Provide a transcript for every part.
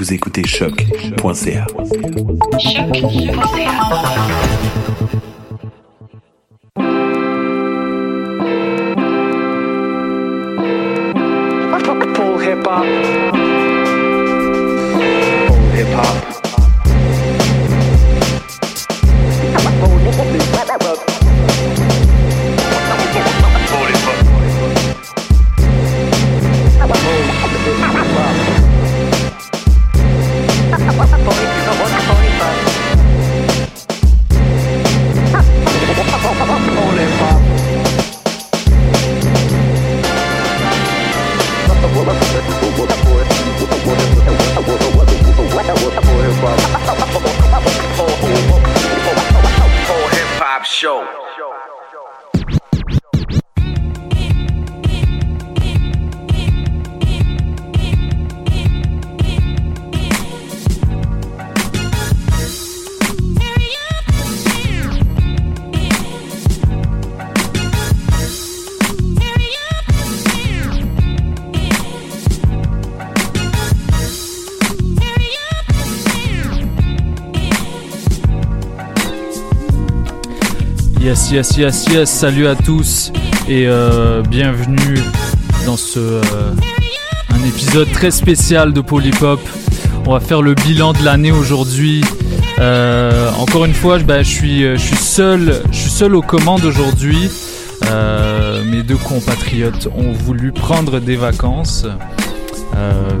Vous écoutez choc.ca. Hip. Hip hop. Show. Yes, yes, yes, yes, salut à tous et euh, bienvenue dans ce euh, un épisode très spécial de Polypop. On va faire le bilan de l'année aujourd'hui. Euh, encore une fois, ben, je suis seul, je suis seul aux commandes aujourd'hui. Mes deux compatriotes ont voulu prendre des vacances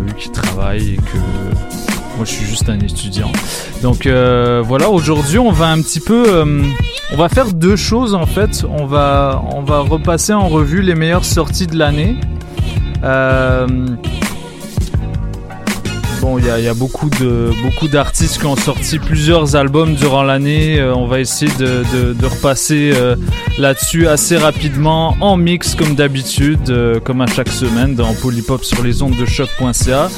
vu qu'ils travaillent et que moi je suis juste un étudiant. Donc euh, voilà, aujourd'hui on va un petit peu, euh, on va faire deux choses en fait. On va, on va repasser en revue les meilleures sorties de l'année. Euh, bon, il y a, beaucoup de beaucoup d'artistes qui ont sorti plusieurs albums durant l'année. Euh, on va essayer de, de, repasser euh, là-dessus assez rapidement en mix comme d'habitude, euh, comme à chaque semaine dans Polypop sur les ondes de choc.ca.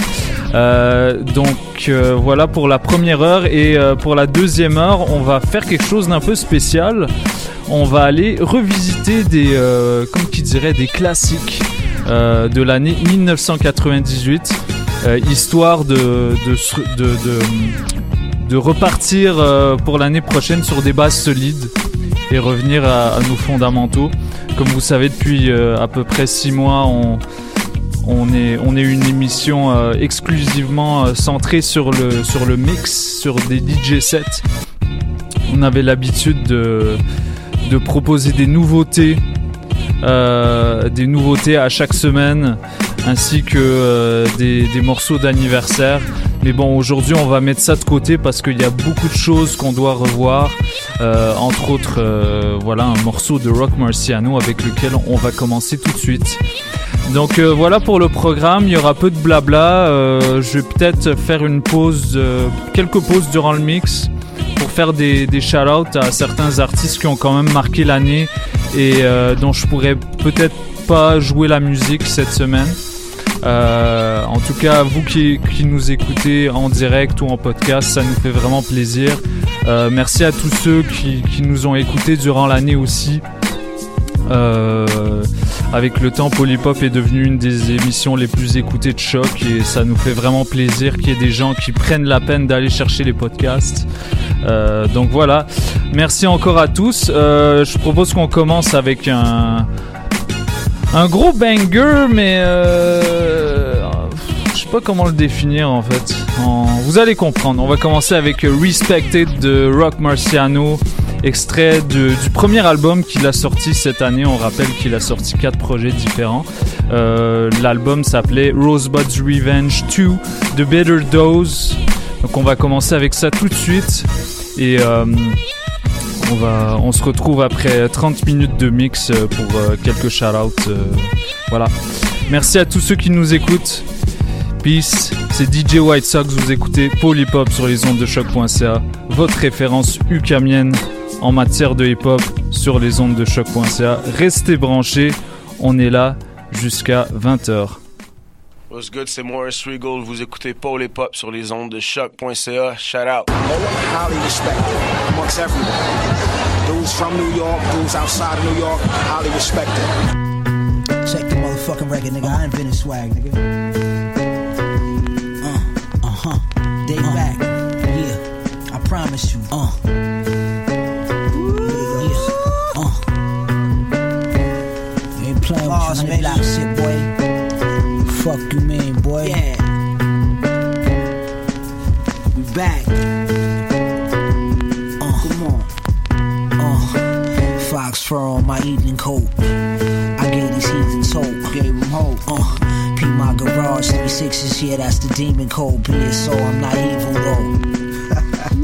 Donc voilà pour la première heure et pour la deuxième heure, on va faire quelque chose d'un peu spécial. On va aller revisiter des, comme qui dirait, des classiques de l'année 1998, euh, histoire de, repartir euh, pour l'année prochaine sur des bases solides et revenir à, nos fondamentaux. Comme vous savez, depuis euh, à peu près six mois, on, on est, une émission exclusivement centrée sur le, mix, sur des DJ sets. On avait l'habitude de, de proposer des nouveautés des nouveautés à chaque semaine, ainsi que euh, des, des morceaux d'anniversaire. Mais bon, aujourd'hui, on va mettre ça de côté parce qu'il y a beaucoup de choses qu'on doit revoir. Euh, entre autres, euh, voilà un morceau de Rock Marciano avec lequel on va commencer tout de suite. Donc voilà pour le programme, il y aura peu de blabla. Je vais peut-être faire une pause, quelques pauses durant le mix pour faire des, des shout-outs à certains artistes qui ont quand même marqué l'année et dont je pourrais peut-être pas jouer la musique cette semaine. Euh, en tout cas, vous qui, nous écoutez en direct ou en podcast, ça nous fait vraiment plaisir. Euh, merci à tous ceux qui, nous ont écoutés durant l'année aussi. Euh, avec le temps, Polypop est devenu une des émissions les plus écoutées de choc et ça nous fait vraiment plaisir qu'il y ait des gens qui prennent la peine d'aller chercher les podcasts. Donc voilà, merci encore à tous. Je propose qu'on commence avec un un gros banger, mais euh, je sais pas comment le définir en fait. Vous allez comprendre. On va commencer avec Respected de Rock Marciano, extrait du premier album qu'il a sorti cette année. On rappelle qu'il a sorti quatre projets différents. Euh, L'album s'appelait Rosebud's Revenge 2, The Bitter Dose. Donc on va commencer avec ça tout de suite. Et euh, on, se retrouve après 30 minutes de mix euh, pour euh, quelques shout-outs. euh, voilà. Merci à tous ceux qui nous écoutent. Peace. C'est DJ White Sox. Vous écoutez Polypop sur les ondes de choc.ca. Votre référence ukamienne en matière de hip-hop sur les ondes de choc.ca. Restez branchés. On est là jusqu'à 20h. What's good, c'est Morris Regal. Vous écoutez Paul et Pop sur les ondes de choc.ca. Shout out. highly respected amongst everyone. Dudes from New York, dudes outside of New York, highly respected. Check the motherfucking record, nigga. I invented swag, nigga. Uh, uh-huh. Day back. Yeah. I promise you. Uh. Yeah. Uh. You ain't playing with you, block shit, boy. Fuck you mean, boy. Yeah. We back. Uh, come on. Uh, fox fur on my evening coat. I gave these heathens hope. Gave them hope. Uh, P my garage, three sixes, yeah, that's the demon code. Be it so, I'm not evil though.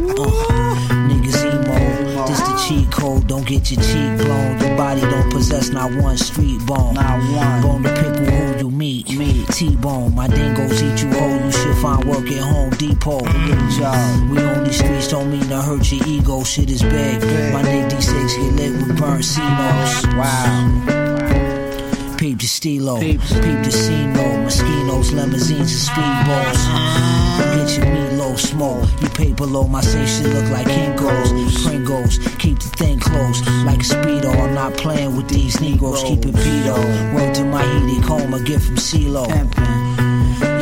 cheat code. Don't get your cheek blown. Your body don't possess not one street bone. Not one. Bone to pick who you meet. Me. T-bone, my dingoes eat you whole. You should find work at Home Depot. Good job. We on these streets don't mean to hurt your ego. Shit is big. My Nick D6 get lit with burnt C-notes. Wow. Peep the stilo, peep the C-note, mosquitoes, limousines, and speedballs. Get your meatloaf small, You pay below. my safe shit look like Kinko's. Pringles, keep the thing close like a speedo. I'm not playing with these Negroes, keep it pedo. Word to my heated home, a gift from CeeLo.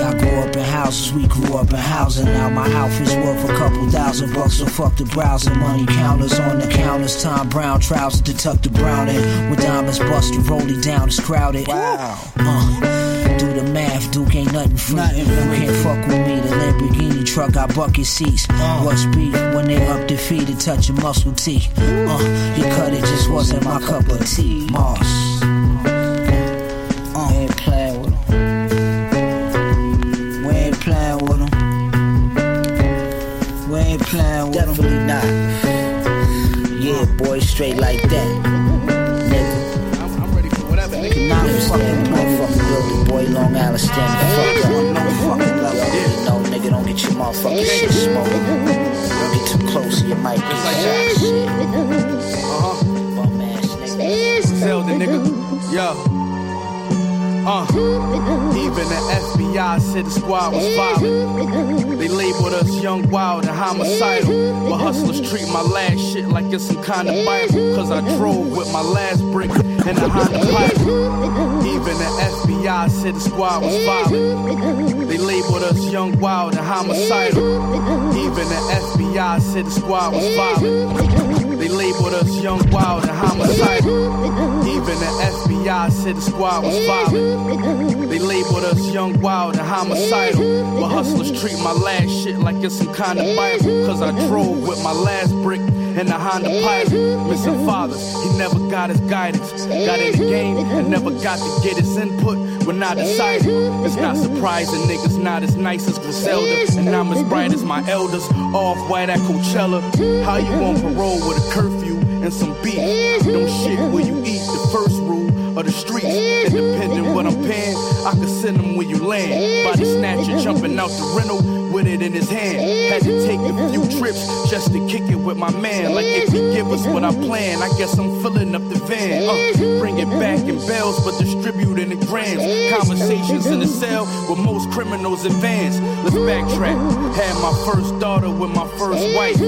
Y'all grew up in houses, we grew up in housing. Now my outfit's worth a couple thousand bucks, so fuck the browsing. Money counters on the counters, Thom Browne trousers to tuck the brown in. With diamonds busted, rolling down, it's crowded. Wow. Uh, do the math, Duke ain't nothing free. you can't fuck with me. The Lamborghini truck got bucket seats. What's beef when they up their feet and touch your muscle teeth? Uh, you cut it just wasn't my cup of tea. Moss. Uh, ain't playing with playing with Definitely not. Yeah, boy, straight like that. Nigga. I'm ready for whatever, nigga. Nah, fucking motherfucking building, boy. Long Island standing fuck up. No fucking level. You know, nigga, don't get your motherfucking shit smoking. Don't get too close, you might get shot. Shit. Uh-huh. Bum ass nigga. Zelda, nigga. Yo. Uh, even the FBI said the squad was violent. They labeled us young, wild, and homicidal. But hustlers treat my last shit like it's some kind of Bible. Cause I drove with my last brick and a Honda Pilot. Even the FBI said the squad was violent. They labeled us young, wild, and homicidal. Even the FBI said the squad was violent. Labeled us young, wild, and homicidal. Even the FBI said the squad was violent. They labeled us young, wild, and homicidal. But hustlers treat my last shit like it's some kind of Bible. Cause I drove with my last brick in the Honda Pilot. Missing fathers, he never got his guidance. Got in the game and never got to get his input when I decided. It's not surprising niggas not as nice as Griselda. And I'm as bright as my elders. Off white at Coachella. How you on parole with a curfew and some beef? Don't shit where you eat the first rule of the streets. Independent what I'm paying, I can send them where you land. Body snatcher jumping out the rental with it in his hand. Had to take a few trips just to kick it with my man. Like if he give us what I plan, I guess I'm filling up the van. Uh, bring it back in bells, but distribute in the grams. Conversations in the cell with most criminals advance. Let's backtrack. Had my first daughter with my first wife.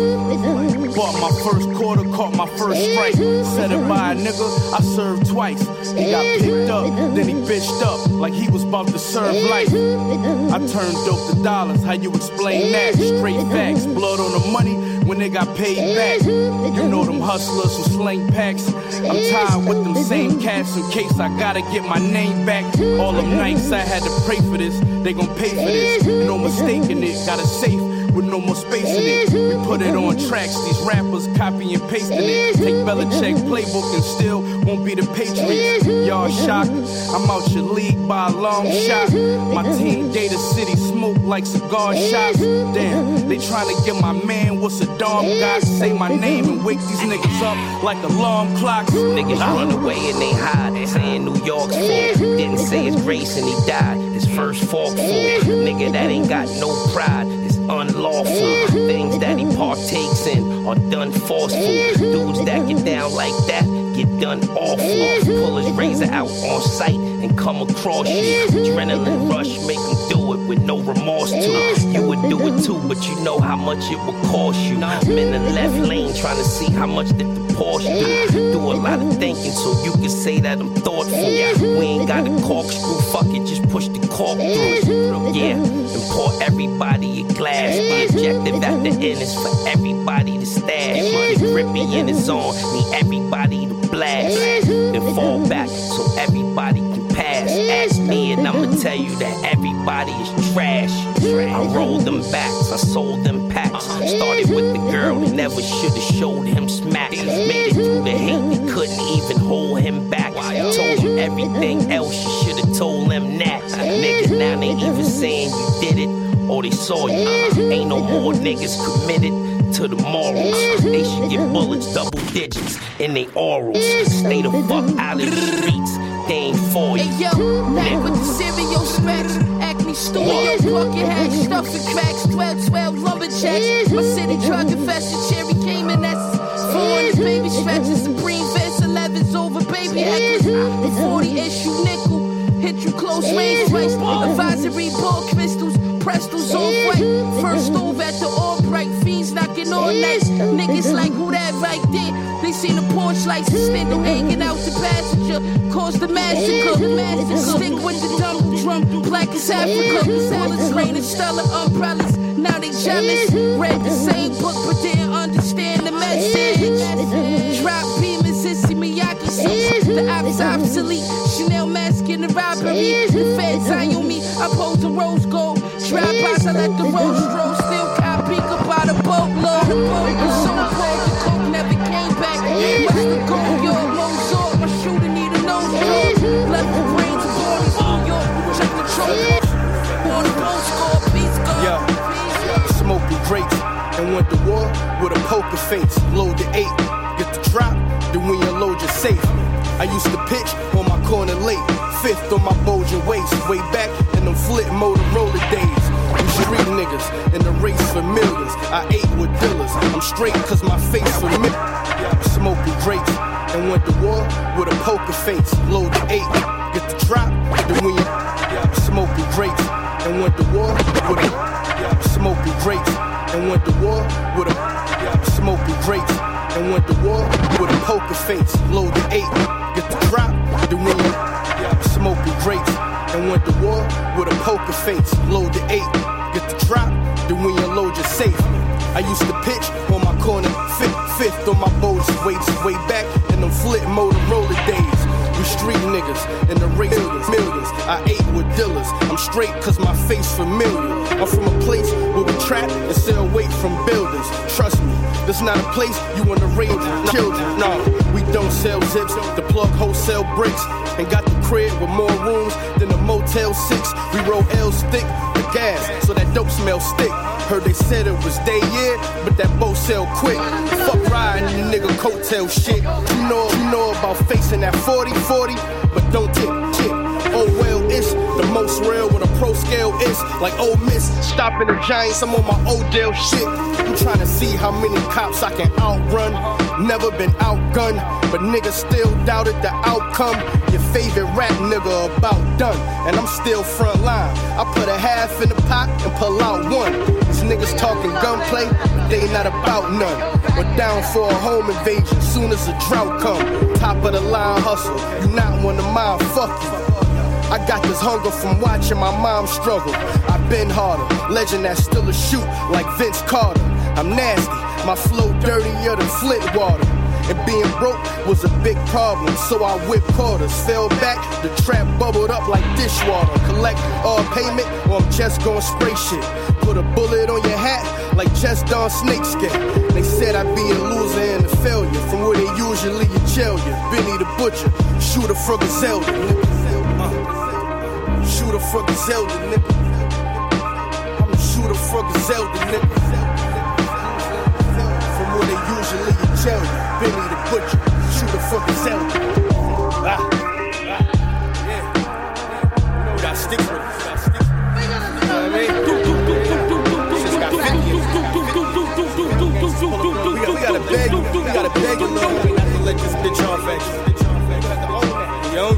Bought my first quarter, caught my first strike. Said it by a nigga, I served twice. He got picked up, then he bitched up like he was about to serve life. I turned dope to dollars, how you explain that? Straight facts, blood on the money when they got paid back. You know them hustlers who sling packs. I'm tired with them same cats in case I gotta get my name back. All them nights I had to pray for this, they gon' pay for this. No mistaking it, got a safe with no more space in it. We put it on tracks, these rappers copy and pasting it. Take Belichick's playbook and still won't be the Patriots. Y'all shocked, I'm out your league by a long shot. My team Gator City smoke like cigar shots. Damn, they tryna get my man what's a dog got. Say my name and wake these niggas up like alarm clocks. Niggas run away and they hide, saying New York's full. Didn't say his race and he died. His first fork full. Nigga that ain't got no pride unlawful. Things that he partakes in are done forceful. Dudes that get down like that get done awful. Pull his razor out on sight and come across you. Adrenaline rush, make him do it with no remorse to. You would do it too, but you know how much it would cost you. I'm in the left lane trying to see how much that the Porsche do. Do a lot of thinking so you can say that I'm thoughtful. Yeah. We ain't got a corkscrew, fuck it, just push the cork through. Yeah, and pour everybody a glass. The objective at the end is for everybody to stash. The grippy in his on, need everybody to blast. Then fall back so everybody can pass. Ask me and I'ma tell you that everybody is trash. I rolled them backs, I sold them packs. Started with the girl that never should've showed him smack. Made it through the hate, they couldn't even hold him back. Told him everything else, you should've told them that. Nigga, now they even saying you did it or they saw you. Ain't no more niggas committed to the morals. They should get bullets double digits in they orals. Stay the fuck out of the streets. For you. Hey yo, back with the cereal smacks. Acme Studio, bucket hats, stuffing cracks, 12 12 lumberjacks. My city drug infested, cherry came in essence. 400 baby stretches, supreme vest, 11s over baby heckles. The 40 issue nickel, hit you close range twice. Advisory ball crystals, Presto's all white. First over at the Albright, fiends knocking all night. Niggas like who that right there? Seen the Porsche lights, extendo hanging out the passenger. Caused the massacre. Stick with the double drum, black as Africa. Bullets raining, stellar umbrellas. Now they jealous. Read the same book, but didn't understand the message. Drop beamers, Issey Miyake suits. The ops obsolete. Chanel mask in the robbery. The feds eye on me. I pose a rose gold. Trap I let the rose stroll. Still copy by the boatload. I'm so cold, smoking grapes and went to war with a poker face. Load the eight, get the drop, then we unload your safe. I used to pitch on my corner late, fifth on my Bojan waist, way back in them flip Motorola days. You street niggas in the race for millions. I ate with dealers. I'm straight cause my face familiar. Smoking grapes and went to war with a poker face. Load the eight, get the drop, then we smoking grapes and went to war with a smoking grapes and went to war with a smoking grapes and went to war with a poker face. Load the eight, get the drop, then we smoking grapes and went to war with a poker face. Load the eight, get the drop, then we load your safe. I used to pitch on my corner, fifth, fifth on my boats, way, way back in them flip Motorola days. Street niggas in the race millions, millions. I ate with dealers. I'm straight cause my face familiar. I'm from a place where we trap and sell weight from buildings. Trust me, this not a place you wanna raise children. No, we don't sell zips, the plug wholesale bricks. And got the crib with more rooms than a Motel 6. We roll L's thick with gas, so that dope smell stick. Heard they said it was day year, but that boat sell quick. Fuck riding the nigga coattail shit. You know, you know about facing that 40 40, but don't tip, tip. Oh well, it's the most real with a pro scale is like oh miss. Stopping the Giants, I'm on my Odell shit. I'm trying to see how many cops I can outrun. Never been outgunned, but niggas still doubted the outcome. Your favorite rap nigga about done, and I'm still front line. I put a half in the pot and pull out one. These niggas talking gunplay, but they not about none. We're down for a home invasion soon as the drought come. Top of the line hustle, you not one of mine, fuck you. I got this hunger from watching my mom struggle. I've been harder, legend that still a shoot like Vince Carter. I'm nasty, my flow dirtier than Flint water. And being broke was a big problem, so I whipped quarters. Fell back, the trap bubbled up like dishwater. Collect all payment, or I'm just gonna spray shit. Put a bullet on your hat, like just Don Snakeskin. They said I'd be a loser and a failure, from where they usually you jail you. Benny the Butcher, shooter for Griselda. Uh, shooter for Griselda, nigga. I'm a shooter for Griselda, nigga. They usually jail you. Benny the Butcher, shooter for Griselda. Ah. Ah. Yeah. You know, we got sticks with it. We got sticks with it. You know what I mean? Shit's got 50 in it. We got- we gotta beg you. We gotta beg you, little homie, not to let this bitch off at you. You own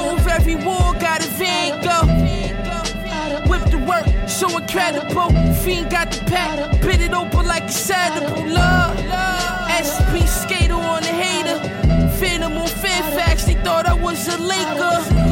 stove, every war got a van, go. Whip the work, so incredible. Fiend got the pack, bit it open like a saddle. Love, SP skater on the hater. Phantom on Fairfax, they thought I was a Laker.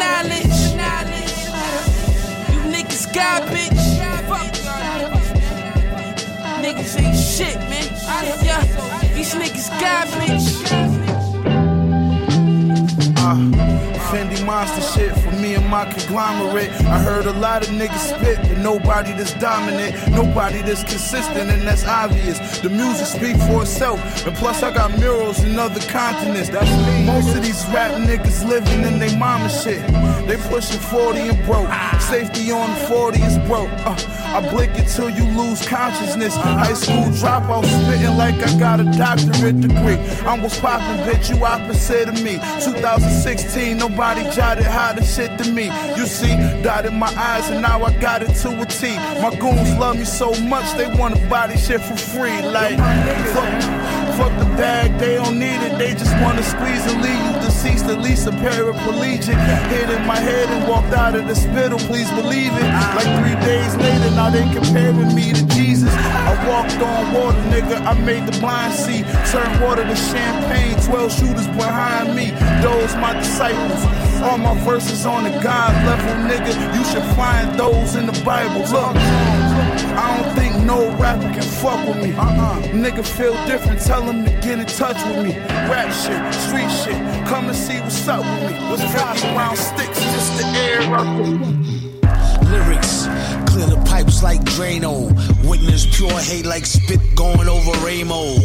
Knowledge. You niggas garbage. Fuck. Niggas ain't shit, man. Yeah, these niggas got, bitch. garbage. Fendi monster shit for me and my conglomerate. I heard a lot of niggas spit, but nobody that's dominant, nobody that's consistent, and that's obvious. The music speak for itself, and plus I got murals in other continents. That's me. Most of these rap niggas living in they mama shit. They pushing 40 and broke. Safety on 40 is broke. Uh, I blink until you lose consciousness. High school dropout, spitting like I got a doctorate degree. I'm what's poppin', bitch, you opposite of me. 2016, nobody jotted how the shit to me. You see, dotted my eyes, and now I got it to a T. My goons love me so much, they wanna buy this shit for free. Like, fuck, fuck the bag, they don't need it, they just wanna squeeze and leave you deceased, at least a paraplegic. Hit in my head and walked out of the spittle, please believe it. Like three days later, now they comparing me to Jesus. I walked on water, nigga, I made the blind see. Turn water to champagne, 12 shooters behind me. Those my disciples. All my verses on the God level, nigga. You should find those in the Bible. Look, I don't think no rapper can fuck with me. Uh-uh. Nigga feel different, tell him to get in touch with me. Rap shit, street shit, come and see what's up with me. What's 50 round sticks, just the air up. Lyrics, clear the pipes like Drano. Witness pure hate like spit going over Ramo.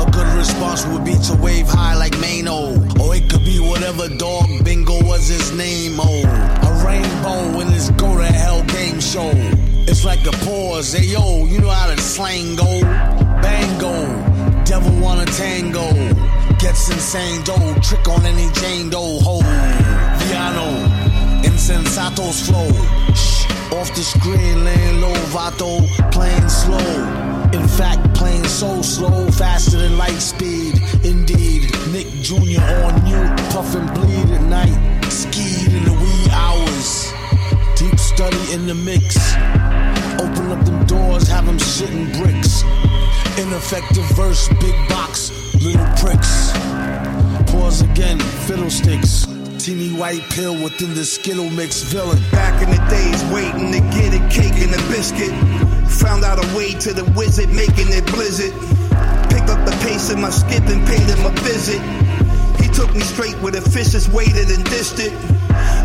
A good response would be to wave high like Mano. Or it could be whatever dog bingo was his name. Oh, a rainbow in this go to hell game show. It's like a pause. Hey yo, you know how the slang go. Bango, devil wanna tango. Gets insane dough, trick on any Jane Doe. Ho, Viano, insensato's flow. Shh, off the screen, laying low, Vato, playing slow. In fact, playing so slow, faster than light speed. Indeed, Nick Jr. on mute, puff and bleed at night. Skied in the wee hours. Deep study in the mix. Open up them doors, have them shitting bricks. Ineffective verse, big box, little pricks. Pause again, fiddlesticks. Teeny white pill within the Skittle mix villain. Back in the days, waiting to get a cake and a biscuit. Found out a way to the wizard, making it blizzard. Picked up the pace in my skip and paid him a visit. He took me straight where the fishes waited and dished it.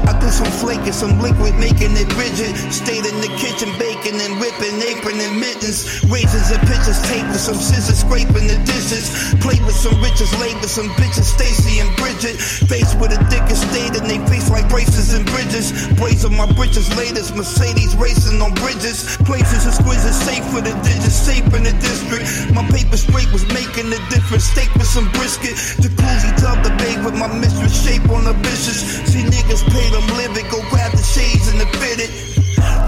I threw some flake and some liquid, making it rigid. Stayed in the kitchen, baking and whipping, apron and mittens. Raisins and pitchers, tape with some scissors, scraping the dishes. Played with some riches, laid with some bitches, Stacy and Bridget. Faced with a dick estate and they face like braces and bridges. Braids on my britches, latest Mercedes racing on bridges. Places exquisite, safe for the digits, safe in the district. My paper straight was making a difference. Steak with some brisket. Jacuzzi tub the babe with my mistress, shape on the bitches. See niggas pay them living, go grab the shades and the fitted.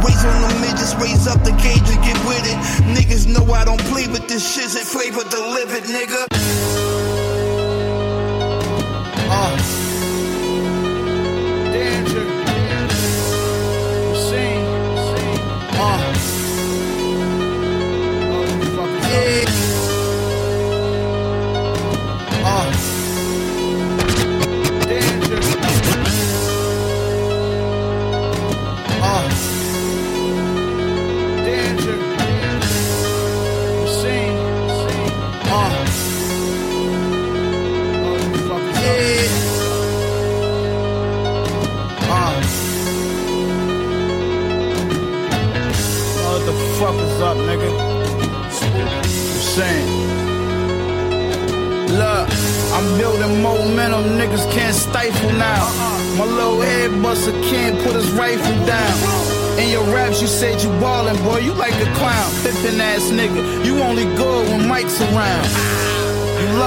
Raise on the midgets, raise up the cage and get with it. Niggas know I don't play with this shit, it flavor delivered, nigga. Uh.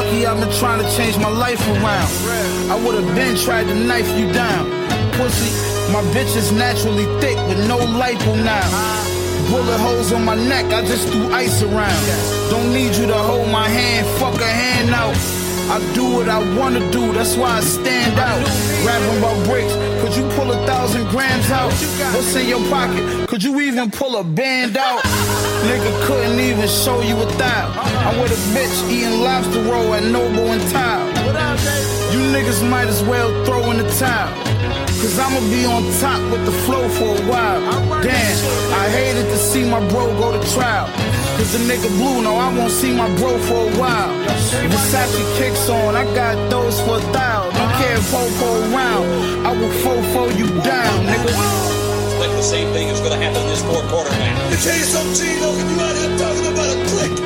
Lucky I've been trying to change my life around. I would've been tried to knife you down. Pussy, my bitch is naturally thick with no lipo now. Bullet holes on my neck, I just threw ice around. Don't need you to hold my hand, fuck a hand out. I do what I wanna do, that's why I stand out. Rapping about bricks, could you pull a thousand grams out? What's in your pocket? Could you even pull a band out? Nigga couldn't even show you a thou. I'm with a bitch eating lobster roll at Noble and Tile. You niggas might as well throw in the towel. Cause I'ma be on top with the flow for a while. Damn, I hated to see my bro go to trial. Cause the nigga blue, no, I won't see my bro for a while. Versace kicks on, I got those for a thou. Don't uh-huh. care if po around. I will fofo you down, nigga. Like the same thing is gonna happen in this fourth quarter, man. Let me tell you something, Gino. If you out here talking about a click,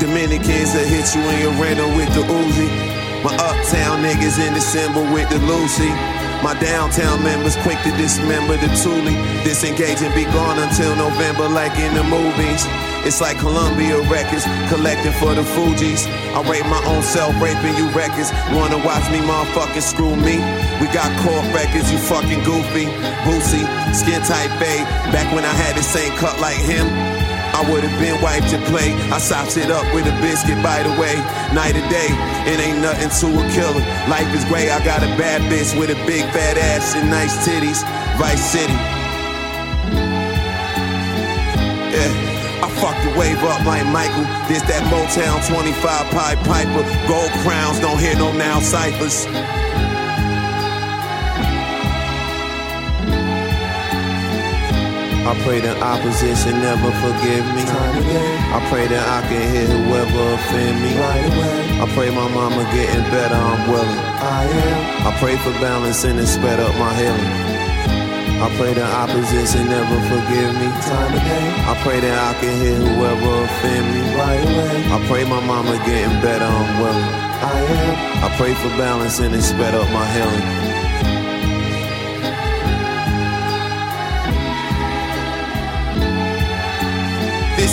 Dominicans that hit you in your rental with the Uzi. My uptown niggas in December with the Lucy. My downtown members quick to dismember the Thule. Disengage and be gone until November, like in the movies. It's like Columbia Records, collecting for the Fugees. I rape my own self, raping you records. Wanna watch me, motherfucking screw me? We got court records, you fucking goofy. Boosie, skin tight babe. Back when I had the same cut like him. I would've been wiped to play. I sopped it up with a biscuit, by the way. Night or day, it ain't nothing to a killer. Life is great, I got a bad bitch with a big fat ass and nice titties. Vice City. Yeah. I fucked the wave up like Michael. This that Motown 25 Pied Piper. Gold crowns, don't hear no now ciphers. I pray the opposition never forgive me. I pray that I can hit whoever offend me. I pray my mama getting better, I'm willing. I pray for balance and it sped up my healing. I pray the opposition never forgive me. I pray that I can hit whoever offend me. I pray my mama getting better, I'm willing. I am. I pray for balance and it sped up my healing.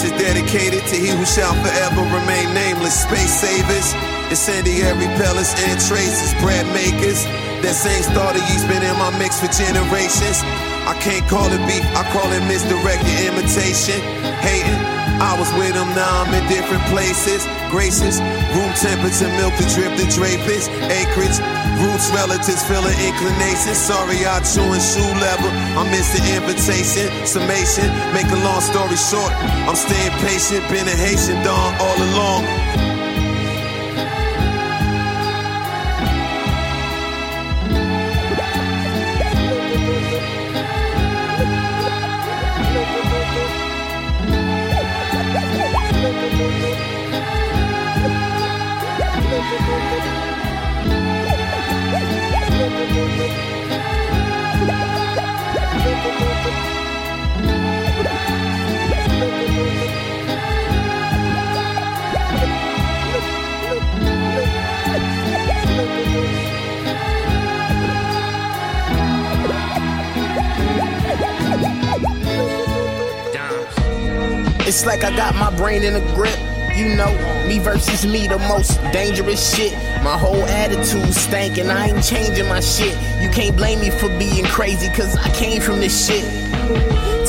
Is dedicated to he who shall forever remain nameless. Space savers, incendiary pellets and traces, bread makers. That same starter yeast been in my mix for generations. I can't call it beef, I call it misdirected imitation. Hating, I was with them, now I'm in different places. Gracious, room temperature, milk to drip the drapers. Acreage, roots, relatives, feeling inclination. Sorry, I chewing shoe level. I missed the invitation. Summation, make a long story short. I'm staying patient, been a Haitian Don all along. It's like I got my brain in a grip. You know, me versus me, the most dangerous shit. My whole attitude stank, and I ain't changing my shit. You can't blame me for being crazy, cause I came from this shit.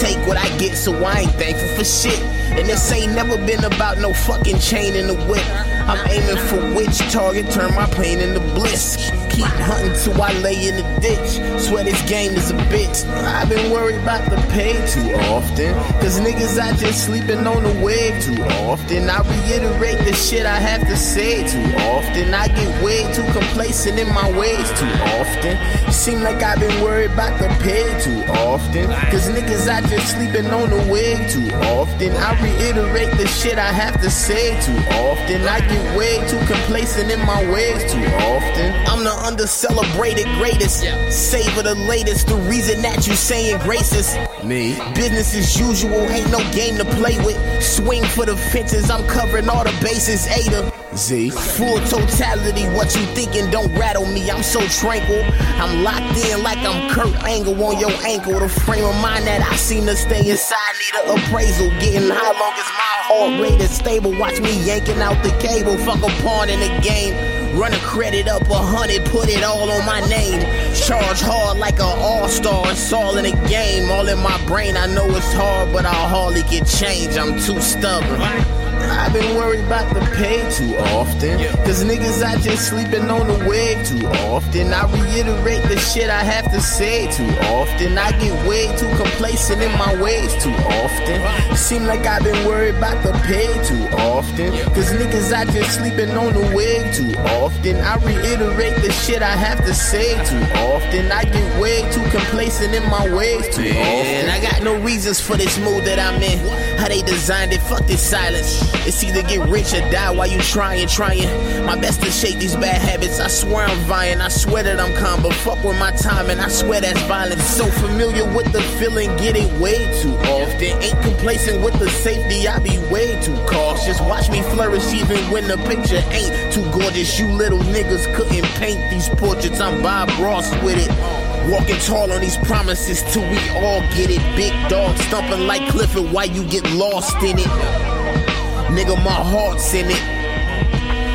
Take what I get, so I ain't thankful for shit. And this ain't never been about no fucking chain in the whip. I'm aiming for which target, turn my pain into bliss. Keep hunting till I lay in the ditch. Swear this game is a bitch. I've been worried about the pay too often. Cause niggas out just sleeping on the wave too often. I reiterate the shit I have to say too often. I get way too complacent in my ways too often. Seem like I've been worried about the pay too often. Cause niggas out just sleeping on the wave too often. I reiterate the shit I have to say too often. I get way too complacent in my ways too often. I'm the under celebrated greatest. Savor the latest. The reason that you saying graces. Me. Business as usual. Ain't no game to play with. Swing for the fences. I'm covering all the bases. A to Z. Full totality. What you thinking don't rattle me. I'm so tranquil. I'm locked in like I'm Kurt Angle on your ankle. The frame of mind that I seem to stay inside need an appraisal. Getting high long as my heart rate is stable. Watch me yanking out the cable. Fuck a pawn in the game. Run a credit up a hundred, put it all on my name. Charge hard like an all-star, it's all in the game. All in my brain, I know it's hard, but I'll hardly get change. I'm too stubborn. I've been worried about the pay too often. Cause niggas I just sleeping on the wave too often. I reiterate the shit I have to say too often. I get way too complacent in my ways too often. Seem like I've been worried about the pay too often. Cause niggas I just sleeping on the wave too often. I reiterate the shit I have to say too often. I get way too complacent in my ways too often. I got no reasons for this mood that I'm in. How they designed it, fuck this silence. It's either get rich or die while you trying, trying. My best to shake these bad habits. I swear I'm vying. I swear that I'm calm, but fuck with my time, and I swear that's violence. So familiar with the feeling, get it way too often. Ain't complacent with the safety, I be way too cautious. Watch me flourish even when the picture ain't too gorgeous. You little niggas couldn't paint these portraits. I'm Bob Ross with it. Walking tall on these promises till we all get it. Big dog stumping like Clifford, why you get lost in it? Nigga, my heart's in it.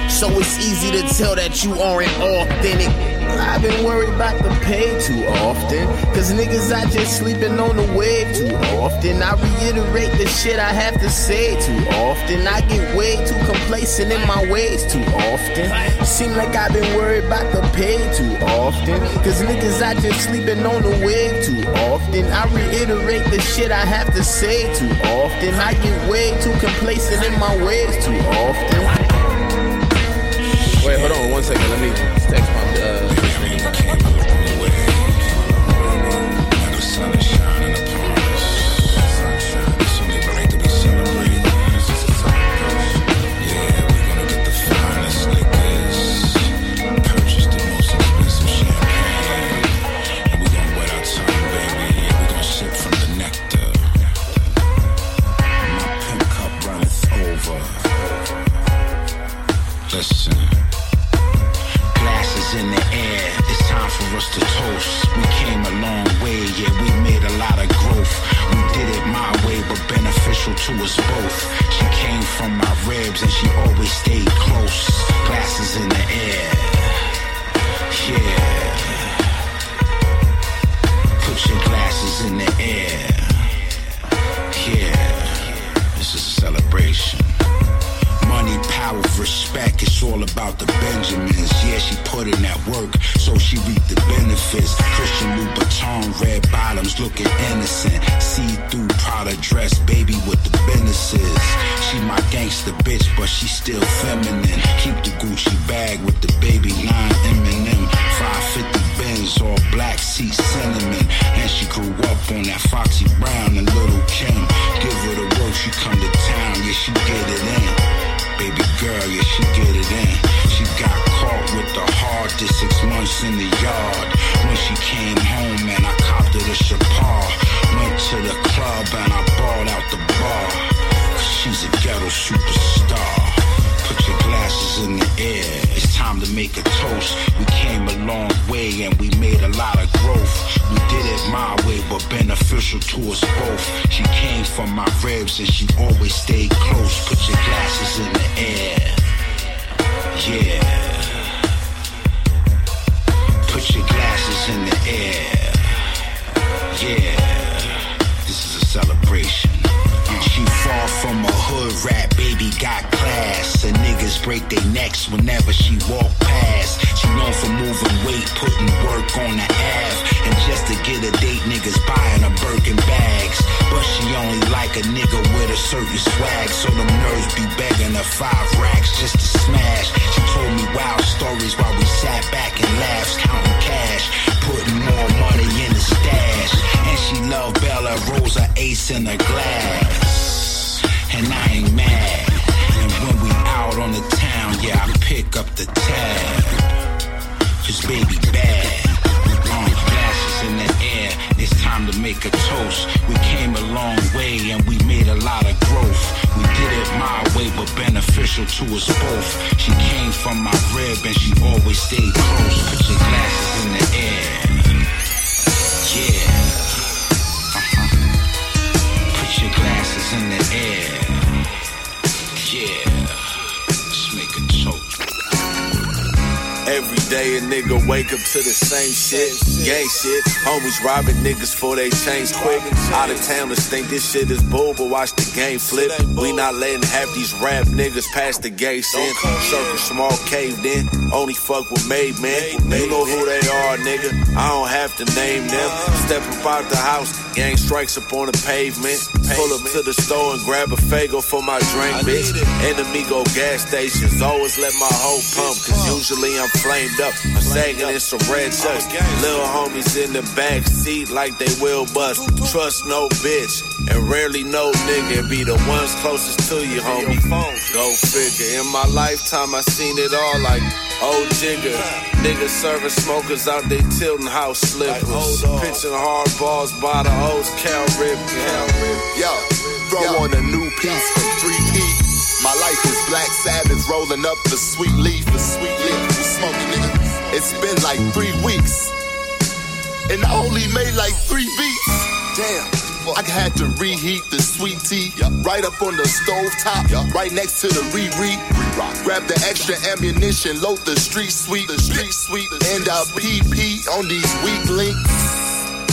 So it's easy to tell that you aren't authentic. I've been worried about the pay too often. Cause niggas out just sleeping on the wave too often. I reiterate the shit I have to say too often. I get way too complacent in my ways too often. Seem like I've been worried about the pay too often. Cause niggas out just sleeping on the wave too often. I reiterate the shit I have to say too often. I get way too complacent in my ways too often. Wait, hold on one second. Let me text my. Love Bella Rosa Ace in her glass. And I ain't mad. And when we out on the town, yeah, I pick up the tab. Cause baby bad. Uh, glasses in the air, it's time to make a toast. We came a long way and we made a lot of growth. We did it my way, but beneficial to us both. She came from my rib and she always stayed close. Put your glasses in the air. In the air. Day a nigga wake up to the same shit. Gang shit. Homies robbing niggas for they change quick. Out of towners think this shit is bull, but watch the game flip. We not letting half these rap niggas pass the gates in. Circle small caved in. Only fuck with made man. You know who they are, nigga. I don't have to name them. Step up out the house. Gang strikes up on the pavement. Pull up to the store and grab a Fago for my drink, bitch. Enemy go gas stations. Always let my hoe pump, cause usually I'm flamed up. I'm sagging in some red chucks. Little homies in the back seat like they will bust. Trust no bitch. And rarely no nigga be the ones closest to you, homie. Go figure. In my lifetime, I seen it all like old jigger. Niggas serving smokers out they tilting house slippers. Pitching hard balls by the hose, Cal Rip. Yo, throw on a new piece from 3P. My life is Black Sabbath rolling up the sweet leaf, the sweet leaf. We smoking, nigga. It's been like three weeks. And I only made like three beats. Damn. I had to reheat the sweet tea right up on the stove top, right next to the re-re. Grab the extra ammunition, load the street sweet, the street sweet, and I PP on these weak links.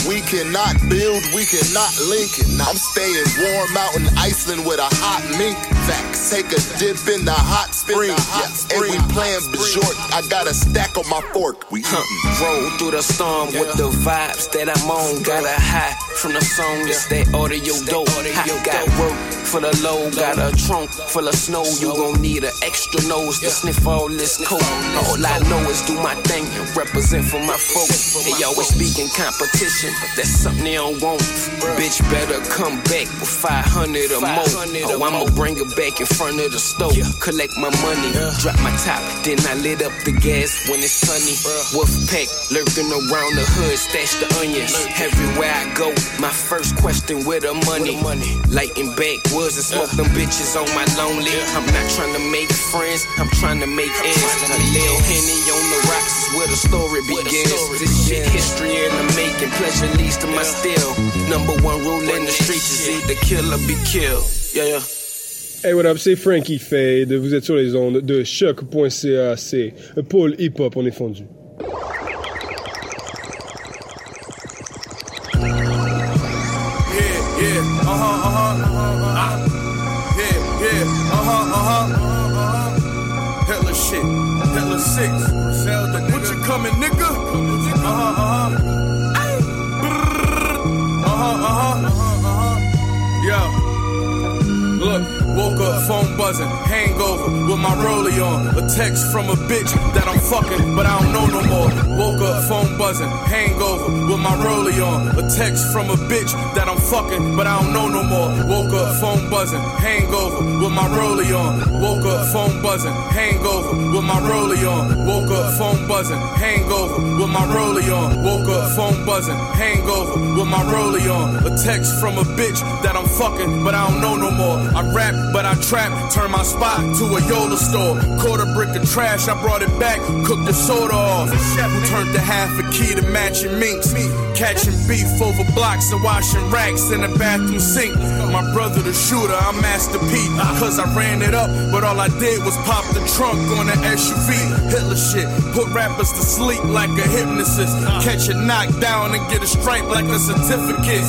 We cannot build, we cannot link. I'm staying warm out in Iceland with a hot mink. Facts. Take a dip in the hot spring. Yeah. And we playing short. I got a stack on my fork. We eating. Roll through the storm with the vibes that I'm on. Got a high from the song, it's that audio dope. I got work for the low, got a trunk full of snow. You gon' need an extra nose to sniff all this coke. All I know is do my thing and represent for my folks. They always speaking competition, that's something they don't want. Bitch better come back with 500 or more. Oh, I'ma bring it back in front of the stove. Collect my money, drop my top, then I lit up the gas when it's sunny. Wolf pack lurking around the hood, stash the onions. Everywhere I go, my first question where the money? money Lighting backwoods and smoke them bitches on my lonely. I'm not trying to make friends, I'm trying to make ends. A little henny on the rocks is where the story begins. This shit history in the making, pleasure leads to my still. Number one rule in the streets is either kill or be killed. Yeah, yeah. Hey, what up, c'est Frankie Fade. Vous êtes sur les ondes de choq.ca. C'est Polypop, on est fondu. Yeah, yeah, uh huh, uh huh, uh. Yeah, yeah, uh huh, uh huh, uh shit, Hitler six. Zelda, what you coming, nigga? Uh huh, uh huh. Uh huh, uh huh, uh huh. Yeah. Look, woke up, phone buzzing, hangover with my rollie on. A text from a bitch that I'm fucking, but I don't know no more. Woke up, phone buzzing, hangover with my rollie on. A text from a bitch that I'm fucking, but I don't know no more. Woke up, phone buzzing, hangover with my rollie on. Woke up, phone buzzing, hangover with my rollie on. Woke up, phone buzzing, hangover with my rollie on. Woke up, phone buzzing, hangover with my rollie on. A text from a bitch that I'm fucking, but I don't know no more. I rap, but I trap. Turn my spot to a Yola store. Caught a brick of trash, I brought it back. Cooked the soda off. Who turned the half a key to matching minks. Catching beef over blocks and washing racks in the bathroom sink. My brother the shooter, I'm Master P. Cause I ran it up, but all I did was pop the trunk on the SUV. Hitler shit, put rappers to sleep like a hypnotist. Catch a knockdown and get a stripe like a certificate.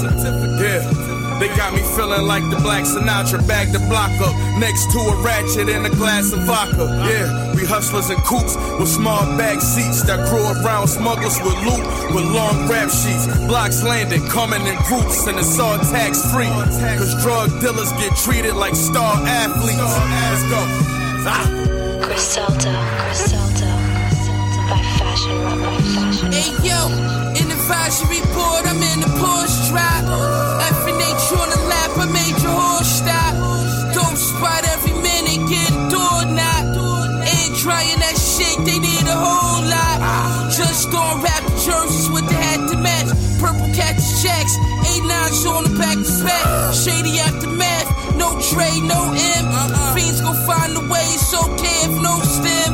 Yeah. They got me feeling like the Black Sinatra, bag the block up next to a ratchet and a glass of vodka. Yeah, we hustlers in coops with small back seats that grew around smugglers with loot with long rap sheets. Blocks landing, coming in groups, and it's all tax free. Cause drug dealers get treated like star athletes. Let's go. Ah. Griselda, Griselda, by fashion, by fashion. Hey yo, in the advisory board, I'm in the Porsche drop. F and H on the lap, I made your horse stop. Dope spot every minute, get door knocked. Ain't trying that shit, they need a whole lot. Just on rap jerseys with the hat to match. Purple catch checks, eight nines on the back to back. Shady aftermath, no Dre, no M. Fiends gon' find a way, it's okay if no stem.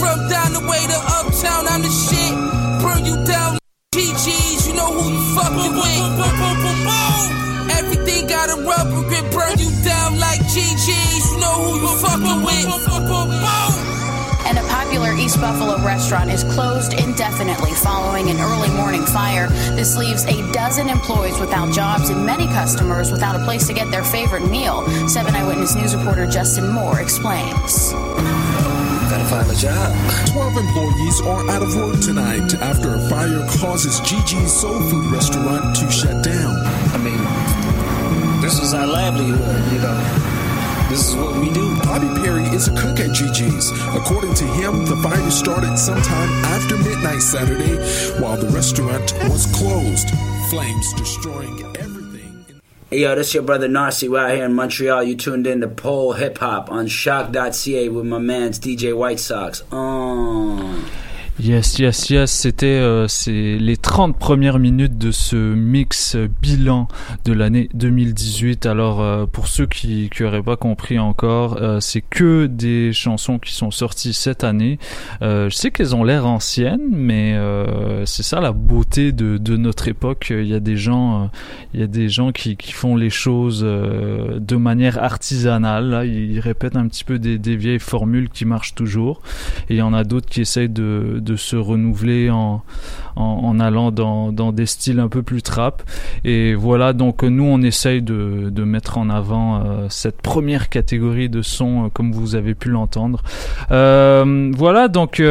From down the way to uptown, I'm the shit. Burn you down. GG's, you know who you fucking with. Everything got a rubber grip, burn you down like GG's, you know who you fucking with. And a popular East Buffalo restaurant is closed indefinitely following an early morning fire. This leaves a dozen employees without jobs and many customers without a place to get their favorite meal. 7 Eyewitness News reporter Justin Moore explains. Gotta find a job. 12 employees are out of work tonight after a fire causes Gigi's Soul Food restaurant to shut down. I mean, this is our livelihood, you know. This is what we do. Bobby Perry is a cook at Gigi's. According to him, the fire started sometime after midnight Saturday while the restaurant was closed. Flames destroying everything. Hey yo, this your brother Narcy. We're out here in Montreal. You tuned in to Polypop on choq.ca with my man's DJ White Sox. Oh. Yes, yes, yes, c'était euh, les 30 premières minutes de ce mix bilan de l'année 2018. Alors euh, pour ceux qui n'auraient pas compris encore, euh, c'est que des chansons qui sont sorties cette année. je sais qu'elles ont l'air anciennes, mais c'est ça la beauté de, de, notre époque. Il y a des gens, il y a des gens qui, qui font les choses de manière artisanale. Là, ils répètent un petit peu des, des vieilles formules qui marchent toujours, et il y en a d'autres qui essayent de de se renouveler en, en, allant dans, dans, des styles un peu plus trap. Et voilà, donc nous, on essaye de, de mettre en avant euh, cette première catégorie de sons, euh, comme vous avez pu l'entendre. Euh, voilà, donc...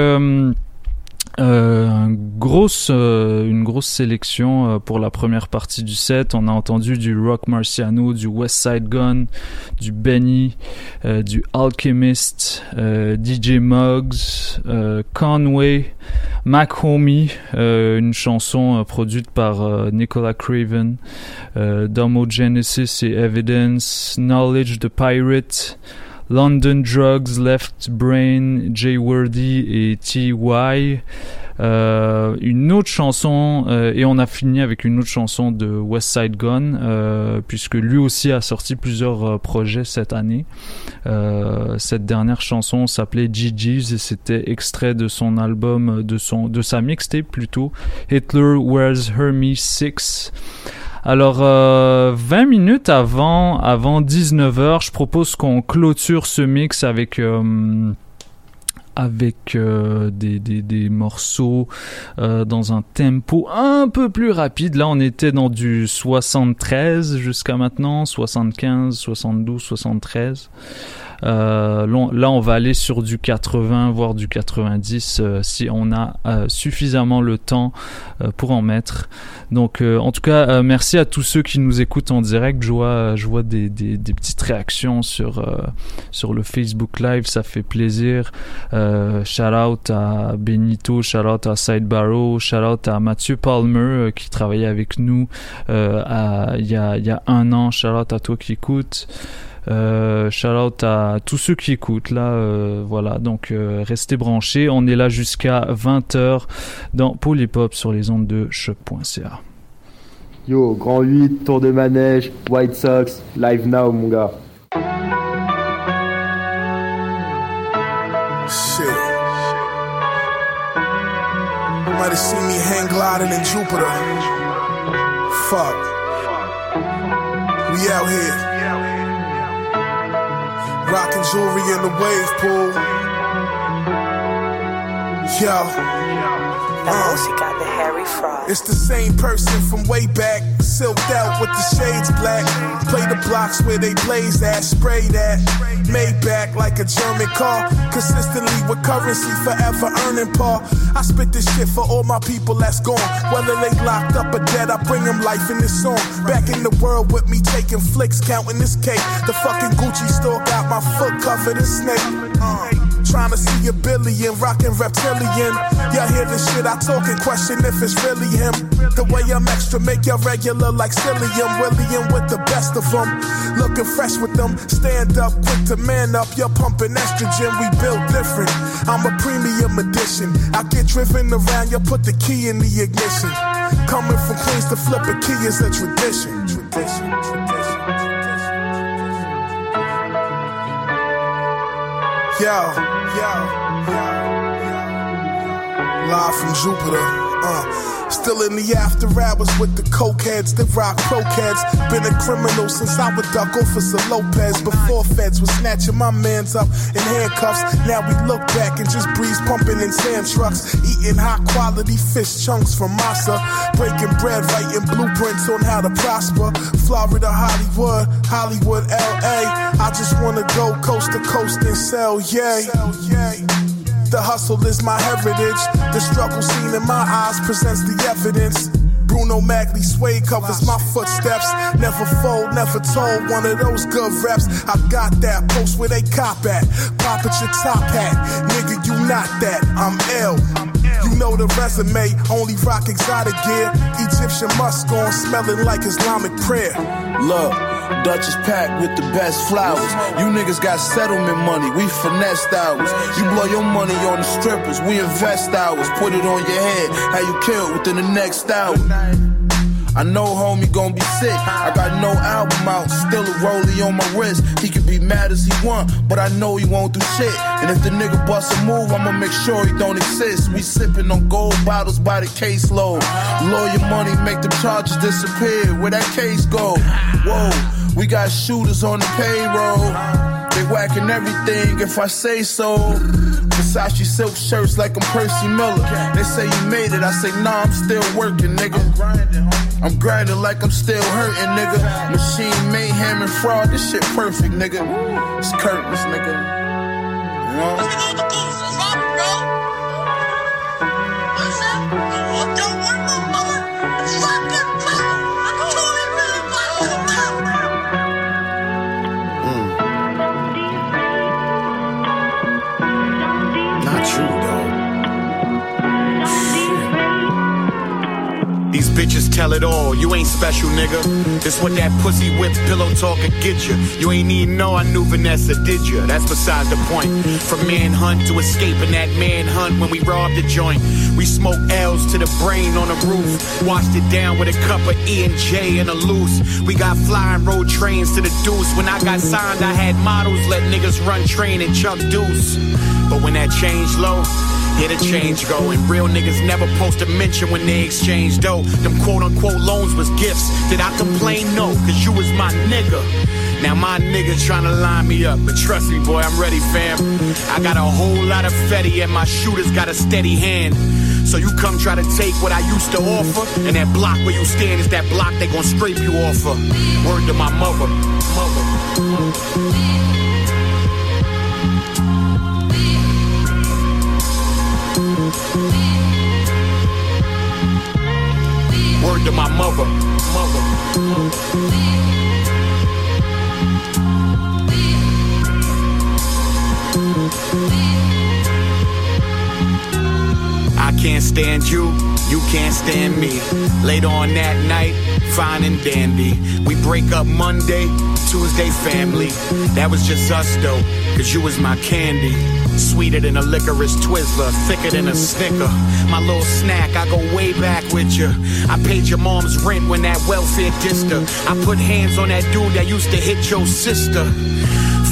Euh, grosse, euh, une grosse sélection euh, pour la première partie du set. On a entendu du Rock Marciano, du West Side Gun, du Benny, euh, du Alchemist, DJ Muggs, Conway, Mac Homie, une chanson produite par Nicola Craven, Domo Genesis et Evidence, Knowledge the Pirate. London Drugs, Left Brain, Jay Wordy et T.Y. Euh, une autre chanson euh, et on a fini avec une autre chanson de West Side Gun euh, puisque lui aussi a sorti plusieurs projets cette année. Cette dernière chanson s'appelait GG's et c'était extrait de son album de son de sa mixtape plutôt Hitler Wears Hermes 6. Alors, euh, 20 minutes avant, avant 19h, je propose qu'on clôture ce mix avec... Euh, avec euh, des, des, des, morceaux euh, dans un tempo un peu plus rapide. Là, on était dans du 73 jusqu'à maintenant, 75, 72, 73. Euh, là, on va aller sur du 80, voire du 90 euh, si on a euh, suffisamment le temps pour en mettre. Donc, en tout cas, merci à tous ceux qui nous écoutent en direct. Je vois, je vois des, petites réactions sur sur le Facebook Live, ça fait plaisir. shout out à Benito, shout out à Sidebarrow, shout out à Mathieu Palmer qui travaillait avec nous il y a un an. Shout out à toi qui écoutes. Euh, shout out à tous ceux qui écoutent là, euh, voilà. Donc euh, restez branchés. On est là jusqu'à 20h dans Polypop sur les ondes de choc.ca. Yo, grand 8, tour de manège, White Sox, live now mon gars. Shit. You might have seen me hang gliding in Jupiter. Fuck. We out here. Rockin' jewelry in the wave pool. Yo. It's the same person from way back, silked out with the shades black. Play the blocks where they blaze at, spray that. Made back like a German car, consistently with currency, forever earning par. I spit this shit for all my people that's gone. Whether they locked up or dead, I bring them life in this song. Back in the world with me, taking flicks, counting this cake. The fucking Gucci store got my foot covered in snake. Uh. Trying to see a billion, rockin' reptilian. Y'all hear this shit I talk and question if it's really him. The way I'm extra, make y'all regular like Cillian. William with the best of them. Looking fresh with them. Stand up, quick to man up. You're pumping estrogen, we built different. I'm a premium edition. I get driven around, you put the key in the ignition. Coming from Queens to flip a key is a tradition. Tradition, tradition. Yo, yo, yo. Live from Jupiter, Uh, still in the after hours with the cokeheads that rock croquettes. Been a criminal since I would duck off of Lopez. Before feds was snatching my mans up in handcuffs. Now we look back and just breeze pumping in sand trucks. Eating high quality fish chunks from Masa. Breaking bread, writing blueprints on how to prosper. Florida, Hollywood, Hollywood, LA. I just wanna go coast to coast and sell, yay. The hustle is my heritage. The struggle seen in my eyes presents the evidence. Bruno Magli suede covers my footsteps. Never fold, never told. One of those good reps. I got that post where they cop at. Pop at your top hat. Nigga, you not that. I'm ill. You know the resume, only rock exotic gear. Egyptian musk on, smelling like Islamic prayer. Look, Dutch is packed with the best flowers. You niggas got settlement money, we finessed ours. You blow your money on the strippers, we invest ours. Put it on your head, how you kill within the next hour. I know homie gon' be sick. I got no album out, still a rollie on my wrist. He can be mad as he want, but I know he won't do shit. And if the nigga bust a move, I'ma make sure he don't exist. We sippin' on gold bottles by the caseload. Lawyer money make the charges disappear. Where that case go? Whoa, we got shooters on the payroll. They whacking everything if I say so. Versace silk shirts like I'm Percy Miller. They say you made it, I say nah, I'm still working, nigga. I'm grinding like I'm still hurting, nigga. Machine mayhem and fraud, this shit perfect, nigga. It's curtains, nigga. You know? Bitches tell it all. You ain't special, nigga. This what that pussy whip pillow talk could get you. You ain't even know I knew Vanessa, did you? That's besides the point. From manhunt to escaping that manhunt when we robbed the joint. We smoked L's to the brain on the roof. Washed it down with a cup of E and J and a loose. We got flying road trains to the deuce. When I got signed, I had models let niggas run train and chuck deuce. But when that changed low, here a change go. And real niggas never post a mention when they exchange dough. Them quote unquote loans was gifts. Did I complain? No, cause you was my nigga. Now my nigga tryna line me up, but trust me, boy, I'm ready, fam. I got a whole lot of fetty and my shooters got a steady hand. So you come try to take what I used to offer, and that block where you stand is that block they gon' scrape you off of. Word to my mother, mother. Word to my mother, mother. I can't stand you, you can't stand me. Later on that night, fine and dandy. We break up Monday, Tuesday family. That was just us though, cause you was my candy. Sweeter than a licorice Twizzler, thicker than a Snicker. My little snack, I go way back with you. I paid your mom's rent when that welfare dissed. I put hands on that dude that used to hit your sister.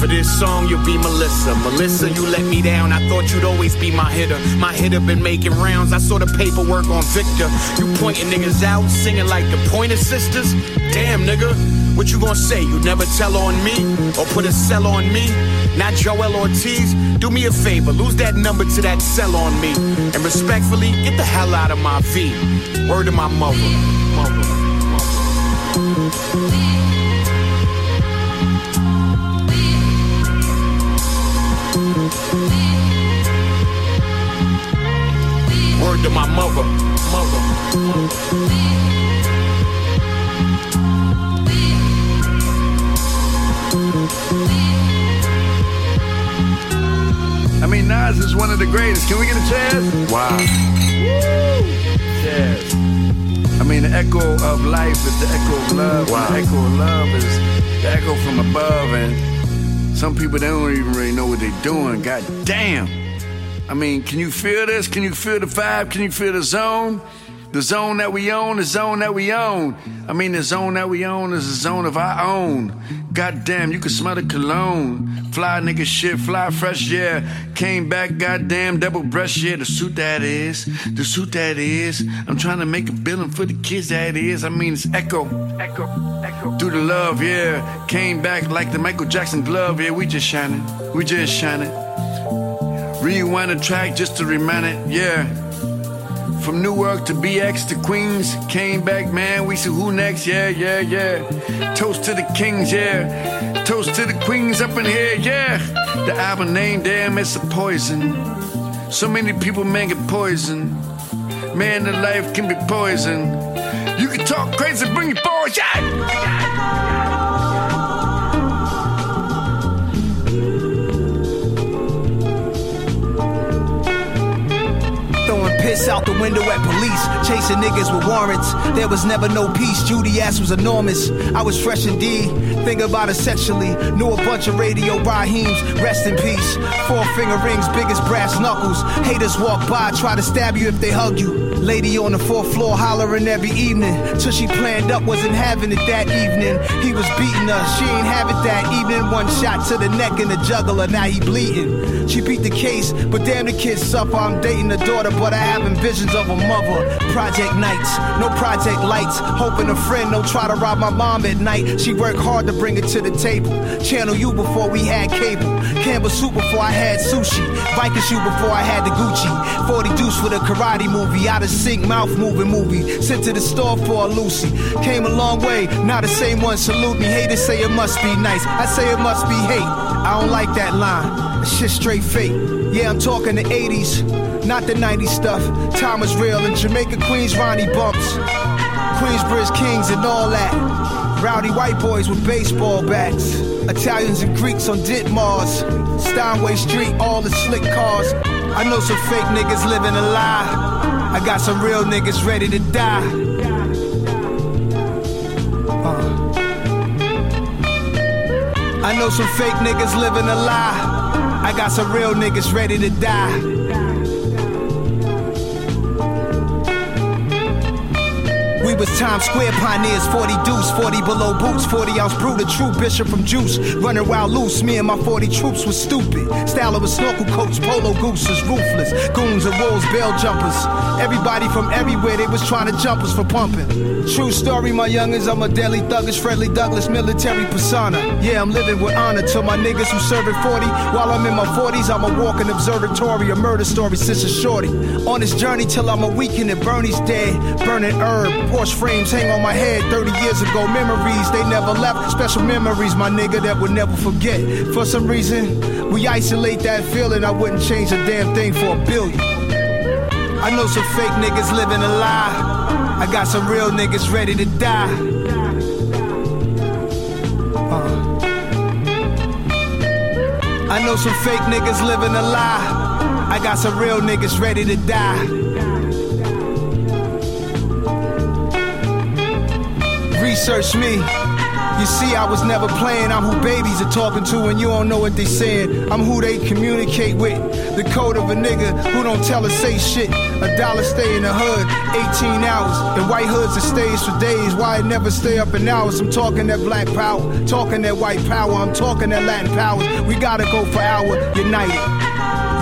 For this song, you'll be Melissa. Melissa, you let me down. I thought you'd always be my hitter. My hitter been making rounds. I saw the paperwork on Victor. You pointing niggas out, singing like the Pointer Sisters. Damn, nigga. What you gonna say? You never tell on me or put a cell on me? Not Joel Ortiz. Do me a favor, lose that number to that cell on me. And respectfully, get the hell out of my V. Word to my mother. Mother. Word to my mother. Mother. I mean, Nas is one of the greatest. Can we get a chance? Wow. Yes. I mean, the echo of life is the echo of love. Wow. The echo of love is the echo from above. And some people, they don't even really know what they're doing. God damn. I mean, can you feel this? Can you feel the vibe? Can you feel the zone? The zone that we own, the zone that we own. I mean, the zone that we own is a zone of our own. Goddamn, you can smell the cologne. Fly nigga shit, fly fresh, yeah. Came back, goddamn, double breast, yeah. The suit that is, the suit that is. I'm trying to make a billing for the kids that is. I mean, it's echo, echo, echo. Do the love, yeah. Came back like the Michael Jackson glove, yeah. We just shining, we just shining. Rewind the track just to remind it, yeah. From Newark to BX to Queens, came back, man. We see who next, yeah, yeah, yeah. Toast to the kings, yeah. Toast to the queens up in here, yeah. The album name, damn, it's a poison. So many people, man, get poisoned. Man, the life can be poison. You can talk crazy, bring your boys, yeah. Throwing out the window at police, chasing niggas with warrants. There was never no peace. Judy ass was enormous. I was fresh indeed. Think about it sexually. Knew a bunch of radio Raheems. Rest in peace. Four finger rings, big as brass knuckles. Haters walk by, try to stab you if they hug you. Lady on the fourth floor hollering every evening. Till she planned up, wasn't having it that evening. He was beating us, she ain't have it that evening. One shot to the neck and the juggler, now he bleeding. She beat the case, but damn the kid suffer. I'm dating the daughter, but I visions of a mother. Project nights, no project lights. Hoping a friend don't try to rob my mom at night. She worked hard to bring it to the table. Channel U before we had cable. Campbell soup before I had sushi. Viking shoe before I had the Gucci. 40 deuce for the karate movie. Out of sync, mouth moving movie. Sent to the store for a Lucy. Came a long way, not the same one salute me. Haters say it must be nice. I say it must be hate. I don't like that line. That shit straight fake. Yeah, I'm talking the 80s, not the 90s stuff. Time was real in Jamaica, Queens, Ronnie bumps. Queensbridge Kings and all that. Rowdy white boys with baseball bats. Italians and Greeks on Ditmars. Steinway Street, all the slick cars. I know some fake niggas living a lie. I got some real niggas ready to die. Uh. I know some fake niggas living a lie. I got some real niggas ready to die. Was Times Square pioneers, 40 deuce, 40 below boots, 40 ounce brew, the true bishop from juice. Running wild loose, me and my 40 troops was stupid. Style of a snorkel coats, polo gooses, ruthless. Goons and wolves, bell jumpers. Everybody from everywhere, they was trying to jump us for pumping. True story, my youngins, I'm a deadly thuggish, friendly Douglas, military persona. Yeah, I'm living with honor to my niggas who serving 40. While I'm in my 40s, I'm a walking observatory, a murder story sister shorty. On this journey till I'm a weekend and Bernie's dead. Burning herb, Porsche frames hang on my head 30 years ago. Memories, they never left. Special memories, my nigga, that would never forget. For some reason, we isolate that feeling. I wouldn't change a damn thing for a billion. I know some fake niggas living a lie. I got some real niggas ready to die. Uh. I know some fake niggas living a lie. I got some real niggas ready to die. Research me. You see, I was never playing. I'm who babies are talking to, and you don't know what they saying. I'm who they communicate with. The code of a nigga who don't tell or say shit. A dollar stay in the hood, 18 hours. In white hoods, it stays for days. Why it never stay up in hours? I'm talking that black power, talking that white power. I'm talking that Latin powers. We gotta go for our united.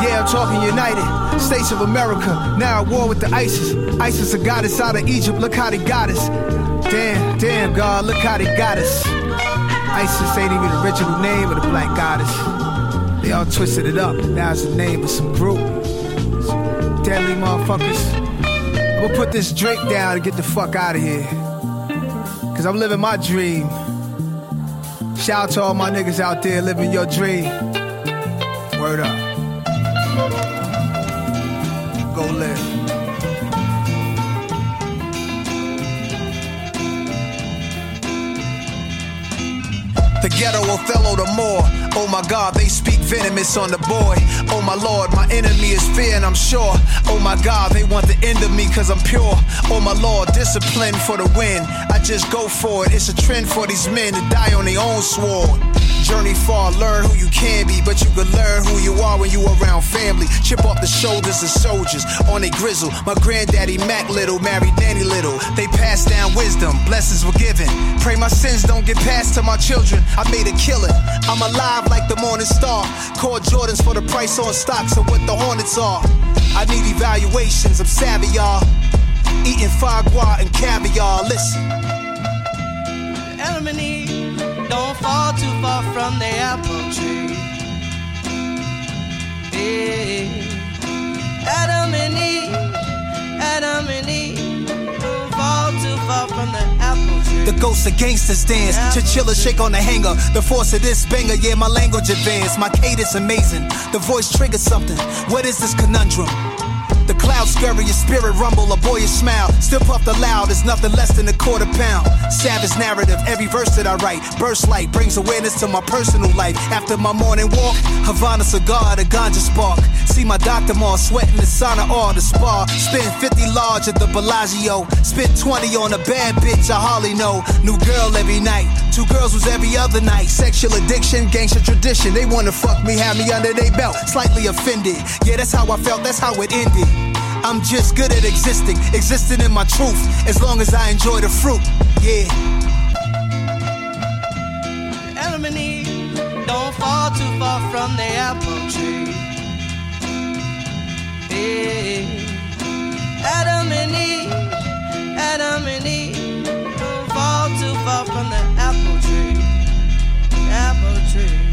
Yeah, I'm talking united. States of America, now at war with the ISIS. ISIS, a goddess out of Egypt, look how they got us. Damn, damn, God, look how they got us. ISIS ain't even the original name of the black goddess. They all twisted it up. Now it's the name of some group. Some deadly motherfuckers. I'm gonna put this drink down and get the fuck out of here. Cause I'm living my dream. Shout out to all my niggas out there living your dream. Word up. Ghetto Othello the more. Oh my God, they speak venomous on the boy. Oh my Lord, my enemy is fear and I'm sure. Oh my God, they want the end of me cause I'm pure. Oh my Lord, discipline for the win. I just go for it. It's a trend for these men to die on their own sword. Journey far, learn who you can be, but you can learn who you are when you around family. Chip off the shoulders of soldiers on a grizzle. My granddaddy Mac Little married Danny Little. They passed down wisdom, blessings were given. Pray my sins don't get passed to my children. I made a killing. I'm alive like the morning star. Call Jordans for the price on stocks of what the Hornets are. I need evaluations, I'm savvy, y'all. Eating foie gras and caviar. Listen. Don't fall too far from the apple tree. Yeah. Adam and Eve, Adam and Eve don't fall too far from the apple tree. The ghosts of gangsters dance. Chinchilla shake on the hanger. The force of this banger, yeah, my language advanced. My cadence amazing. The voice triggers something. What is this conundrum? Clouds scurry, your spirit rumble, a boyish smile. Still puffed aloud, it's nothing less than a quarter pound. Savage narrative, every verse that I write. Burst light brings awareness to my personal life. After my morning walk, Havana cigar, the ganja spark. See my doctor more sweating the sauna or the spa. Spend 50 large at the Bellagio. Spent 20 on a bad bitch I hardly know. New girl every night. Two girls was every other night. Sexual addiction, gangster tradition. They wanna fuck me, have me under their belt. Slightly offended. Yeah, that's how I felt, that's how it ended. I'm just good at existing, existing in my truth, as long as I enjoy the fruit. Yeah. Adam and Eve don't fall too far from the apple tree. Yeah. Adam and Eve, Adam and Eve don't fall too far from the apple tree. Apple tree.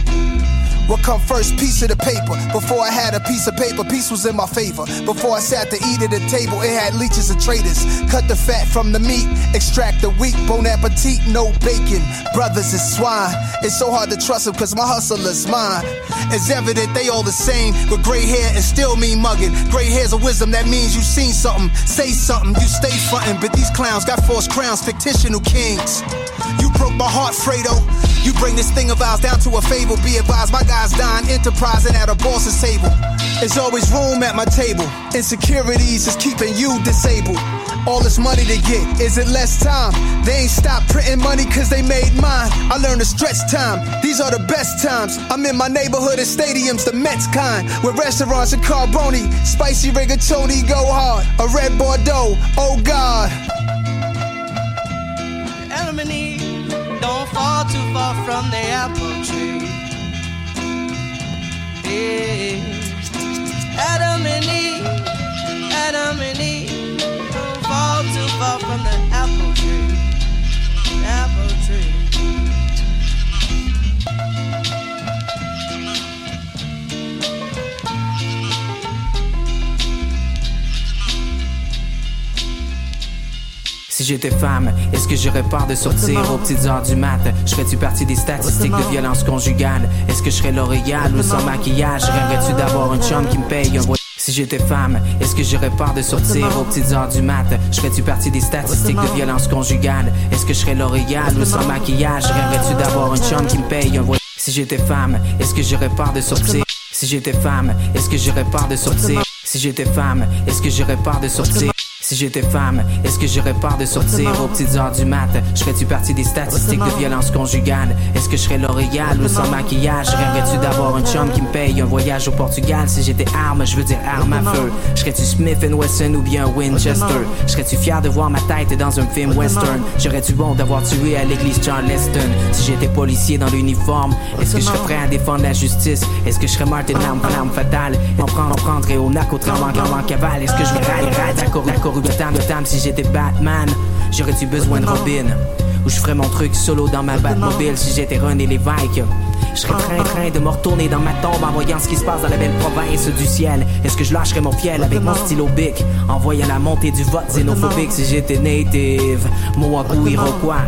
What come first? Piece of the paper. Before I had a piece of paper, peace was in my favor. Before I sat to eat at the table, it had leeches and traitors. Cut the fat from the meat, extract the wheat. Bon appetit, no bacon. Brothers is swine. It's so hard to trust them cause my hustle is mine. It's evident they all the same, with gray hair and still mean mugging. Gray hair's a wisdom that means you seen something. Say something, you stay frontin', but these clowns got false crowns, fictitional kings. You broke my heart, Fredo. You bring this thing of ours down to a fable. Be advised, my guys dying, enterprising at a boss's table. There's always room at my table. Insecurities is keeping you disabled. All this money to get, is it less time? They ain't stopped printing money cause they made mine. I learned to stretch time, these are the best times. I'm in my neighborhood and stadiums, the Mets kind. With restaurants and carboni, spicy rigatoni go hard. A red Bordeaux, oh God. Too far from the apple tree. Yeah. Adam and Eve, Adam and Eve fall too far from the apple tree. Apple tree. Si j'étais femme, est-ce que j'aurais peur de sortir aux petites heures du mat? Je ferais-tu partie des statistiques de violence conjugale? Est-ce que je serais L'Oréal ou sans maquillage? Rêverais-tu d'avoir un chum qui me paye un voyage? Si j'étais femme, est-ce que j'aurais peur de sortir aux petites heures du mat? Je ferais-tu partie des statistiques de violence conjugale? Est-ce que je serais L'Oréal ou sans maquillage? Rêverais-tu d'avoir un chum qui me paye un voyage? Si j'étais femme, est-ce que j'aurais peur de sortir? Si j'étais femme, est-ce que j'aurais peur de sortir? Si j'étais femme, est-ce que j'aurais peur de sortir? Si j'étais femme, est-ce que j'aurais peur de sortir aux petites heures du mat? Je ferais-tu partie des statistiques de violence conjugale? Est-ce que je serais L'Oréal ou sans maquillage? Rêverais-tu d'avoir un chum qui me paye un voyage au Portugal? Si j'étais arme, je veux dire arme à feu. Serais-tu Smith Wesson ou bien Winchester? Serais-tu fier de voir ma tête dans un film western? J'aurais-tu bon d'avoir tué à l'église Charleston? Si j'étais policier dans l'uniforme, est-ce que je serais prêt à défendre la justice? Est-ce que je serais Martin l'arme, l'arme fatale? M'en prendre, prendrait au narco, tremblant, en cavale? Est-ce que je railler, railler, d'accord, d'accord, de tam de tam si j'étais Batman J'aurais-tu besoin de Robin Ou je ferais mon truc solo dans ma Batmobile si j'étais René Lévesque je serais train train de me retourner dans ma tombe en voyant ce qui se passe dans la belle province du ciel. Est-ce que je lâcherais mon fiel avec mon stylo bic en voyant la montée du vote xénophobique si j'étais native, Mohawk ou Iroquois?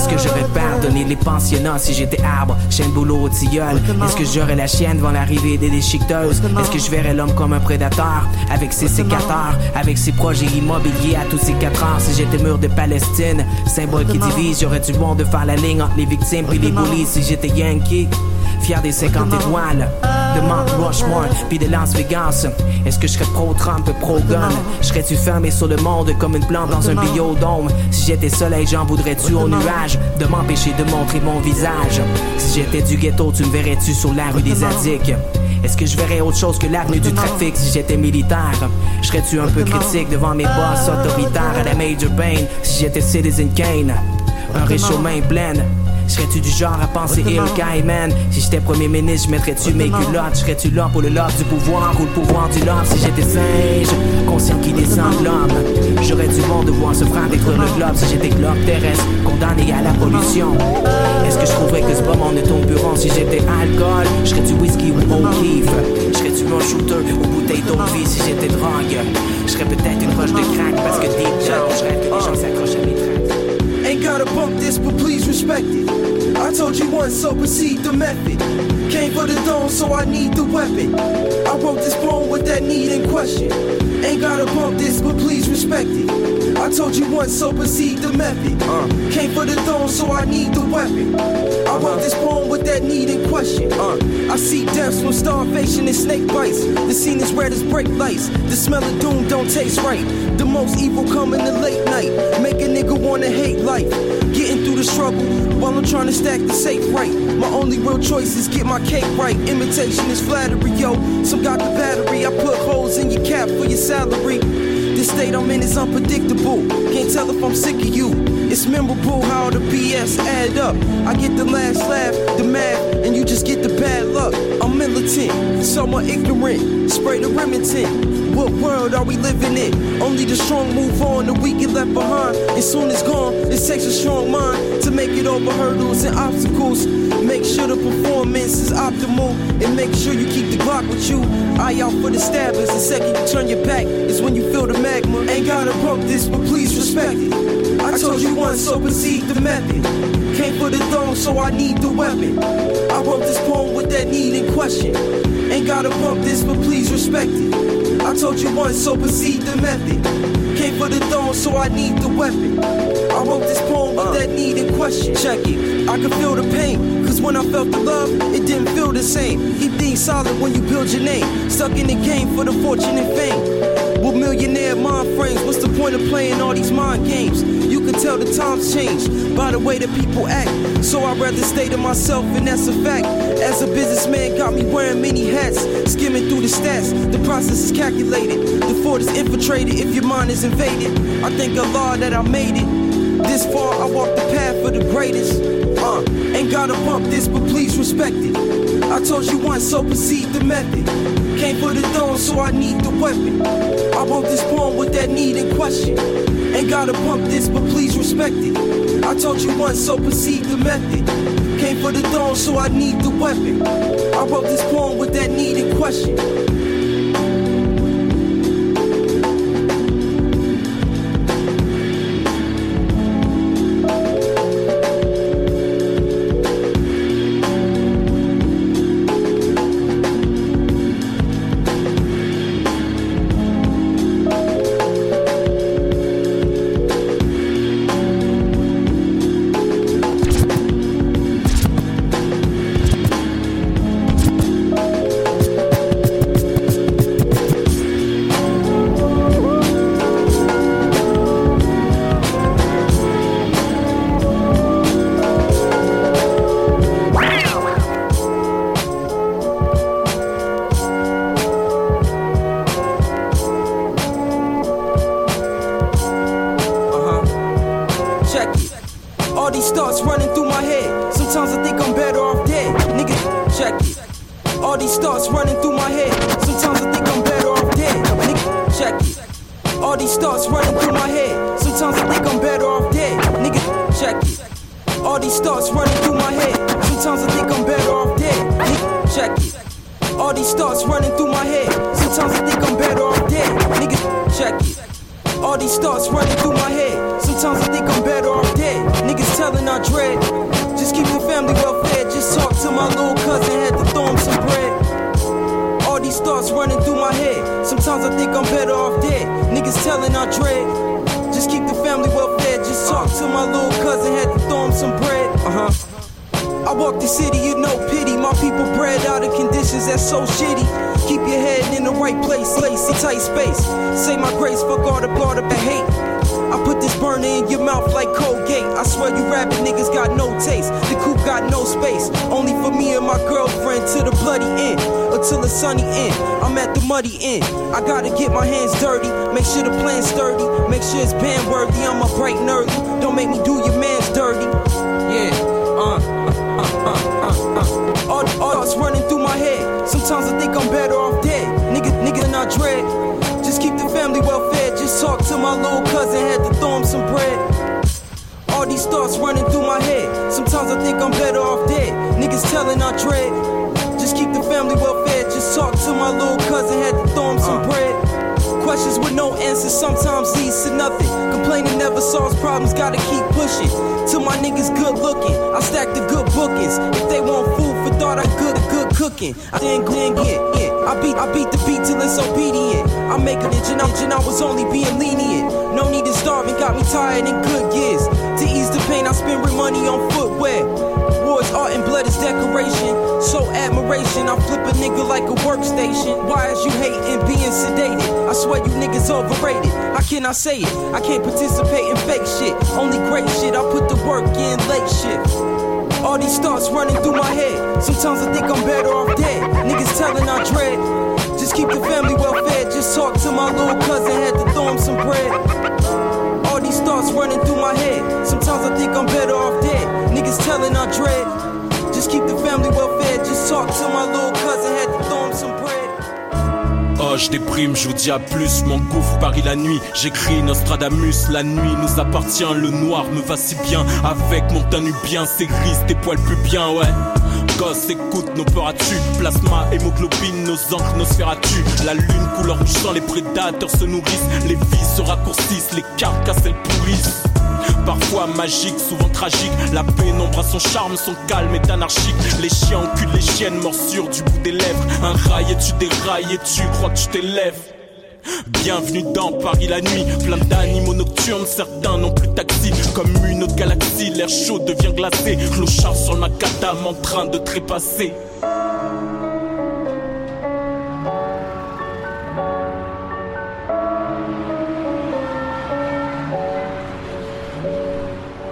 Est-ce que j'aurais pardonné les pensionnats si j'étais arbre, chaîne boulot au tilleul? Est-ce que j'aurais la chienne devant l'arrivée des déchiqueteuses? Est-ce que je verrais l'homme comme un prédateur avec ses sécateurs, avec ses projets immobiliers à tous ses quatre heures si j'étais mur de Palestine? Symbole qui divise, j'aurais du bon de faire la ligne entre les victimes puis les bullies si j'étais Yankee. Fier des 50 étoiles de Mount Rushmore, puis de Las Vegas. Est-ce que je serais pro-Trump, pro-gun? Serais-tu fermé sur le monde comme une plante dans un biodôme? Si j'étais soleil, j'en voudrais-tu au nuage? De m'empêcher de montrer mon visage? Si j'étais du ghetto, tu me verrais-tu sur la rue des addicts? Est-ce que je verrais autre chose que l'avenue du trafic si j'étais militaire? Serais-tu un peu critique devant mes boss autoritaires à la Major Payne si j'étais Citizen Kane? Un réchaud main pleine Serais-tu du genre à penser il Cayman Si j'étais premier ministre, je mettrais-tu mes culottes? Serais-tu là pour le love du pouvoir? Ou le pouvoir du love? Si j'étais singe, conscient qu'il descend de l'homme J'aurais du monde de voir se faire détruire le globe. Si j'étais globe terrestre, condamné à la pollution. Est-ce que je trouverais que ce pas mon ton bureau? Si j'étais alcool, je serais du whisky ou O'Keeffe Je serais-tu un shooter ou bouteille d'eau vie. Si j'étais drogue, je serais peut-être une roche de crack Parce que deep down, je rêve que les gens s'accrochent à mes gotta bump this, but please respect it. I told you once, so proceed the method. Came for the dome, so I need the weapon. I wrote this poem with that need in question. Ain't gotta bump this, but please respect it. I told you once, so proceed the method. Uh. Came for the throne, so I need the weapon. I wrote this poem with that need in question. Uh. I see deaths from starvation and snake bites. The scene is red as brake lights. The smell of doom don't taste right. The most evil come in the late night. Make a nigga wanna hate life. Getting through the struggle while I'm trying to stack the safe right. My only real choice is get my cake right. Imitation is flattery, yo. Some got the battery. I put holes in your cap for your salary. This state I'm in is unpredictable. Can't tell if I'm sick of you. It's memorable how the BS add up. I get the last laugh, the math, and you just get the bad luck. I'm militant, somewhat ignorant. Spray the Remington. What world are we living in? Only the strong move on, the weak get left behind. And soon it's gone, it takes a strong mind to make it over hurdles and obstacles. Make sure the performance is optimal and make sure you keep the Glock with you. Eye out for the stabbers. The second you turn your back is when you feel the magma. Ain't gotta pump this, but please respect it. I told you once, so proceed the method. Came for the throne, so I need the weapon. I wrote this poem with that need in question. Ain't gotta pump this, but please respect it. I told you once, so proceed the method. Came for the throne, so I need the weapon. I wrote this poem with that need in question. Check it, I can feel the pain. Cause when I felt the love, it didn't feel the same. Keep things solid when you build your name. Stuck in the game for the fortune and fame. With millionaire mind frames, what's the point of playing all these mind games? You can tell the times change by the way that people act. So I'd rather stay to myself, and that's a fact. As a businessman, got me wearing many hats, skimming through the stats. The process is calculated, the fort is infiltrated if your mind is invaded. I thank Allah that I made it. This far, I walked the path for the greatest. Uh, ain't gotta bump this, but please respect it. I told you once, so proceed the method. Came for the throne, so I need the weapon. I wrote this poem with that need in question. Ain't gotta bump this, but please respect it. I told you once, so proceed the method. Came for the throne, so I need the weapon. I wrote this poem with that need in question. Tight space. Say my grace, all the blood up the hate. I put this burner in your mouth like Colgate. I swear you rapping niggas got no taste. The coupe got no space. Only for me and my girlfriend to the bloody end. Until the sunny end. I'm at the muddy end. I gotta get my hands dirty. Make sure the plan's sturdy. Make sure it's band worthy. I'm a bright nerd. Don't make me do your man's dirty. Yeah, uh, uh, uh, uh, uh. All, all thoughts running through my head. Sometimes I think I'm better off dead. Nigga, nigga, not dread. My little cousin, had to throw him some bread. All these thoughts running through my head. Sometimes I think I'm better off dead. Niggas telling I dread. Just keep the family well fed. Just talk to my little cousin, had to throw him some uh. bread. Questions with no answers sometimes leads to nothing. Complaining never solves problems, gotta keep pushing. Till my niggas good looking, I stack the good bookings. If they want food thought, I at good cooking. I didn't get it. I beat I beat the beat till it's obedient. I make a and I'm and I was only being lenient. No need to starve and got me tired in good years. To ease the pain, I spend money on footwear. Wars, art, and blood is decoration. So admiration, I flip a nigga like a workstation. Why is you hating being sedated? I swear you niggas overrated. How can I say it? I can't participate in fake shit. Only great shit. I put the work in late shift. All these thoughts running through my head. Sometimes I think I'm better off dead. Niggas telling I dread. Just keep the family well fed. Just talk to my little cousin, had to throw him some bread. All these thoughts running through my head. Sometimes I think I'm better off dead. Niggas telling I dread. Just keep the family well fed. Just talk to my little cousin, had je déprime, je vous dis à plus, m'engouffre Paris la nuit. J'écris Nostradamus, la nuit nous appartient. Le noir me va si bien avec mon teint bien, c'est gris, tes poils plus bien, ouais. Gosse, écoute, nos peurs à tu Plasma, hémoglobine, nos encres, nos sphères La lune, couleur rouge sang, les prédateurs se nourrissent. Les vies se raccourcissent, les carcasses elles pourrissent. Parfois magique, souvent tragique. La pénombre a son charme, son calme est anarchique. Les chiens enculent les chiennes, morsure du bout des lèvres. Un rail et tu dérailles et tu crois que tu t'élèves? Bienvenue dans Paris la nuit, plein d'animaux nocturnes, certains n'ont plus taxi. Comme une autre galaxie, l'air chaud devient glacé. Clochard sur le macadam en train de trépasser.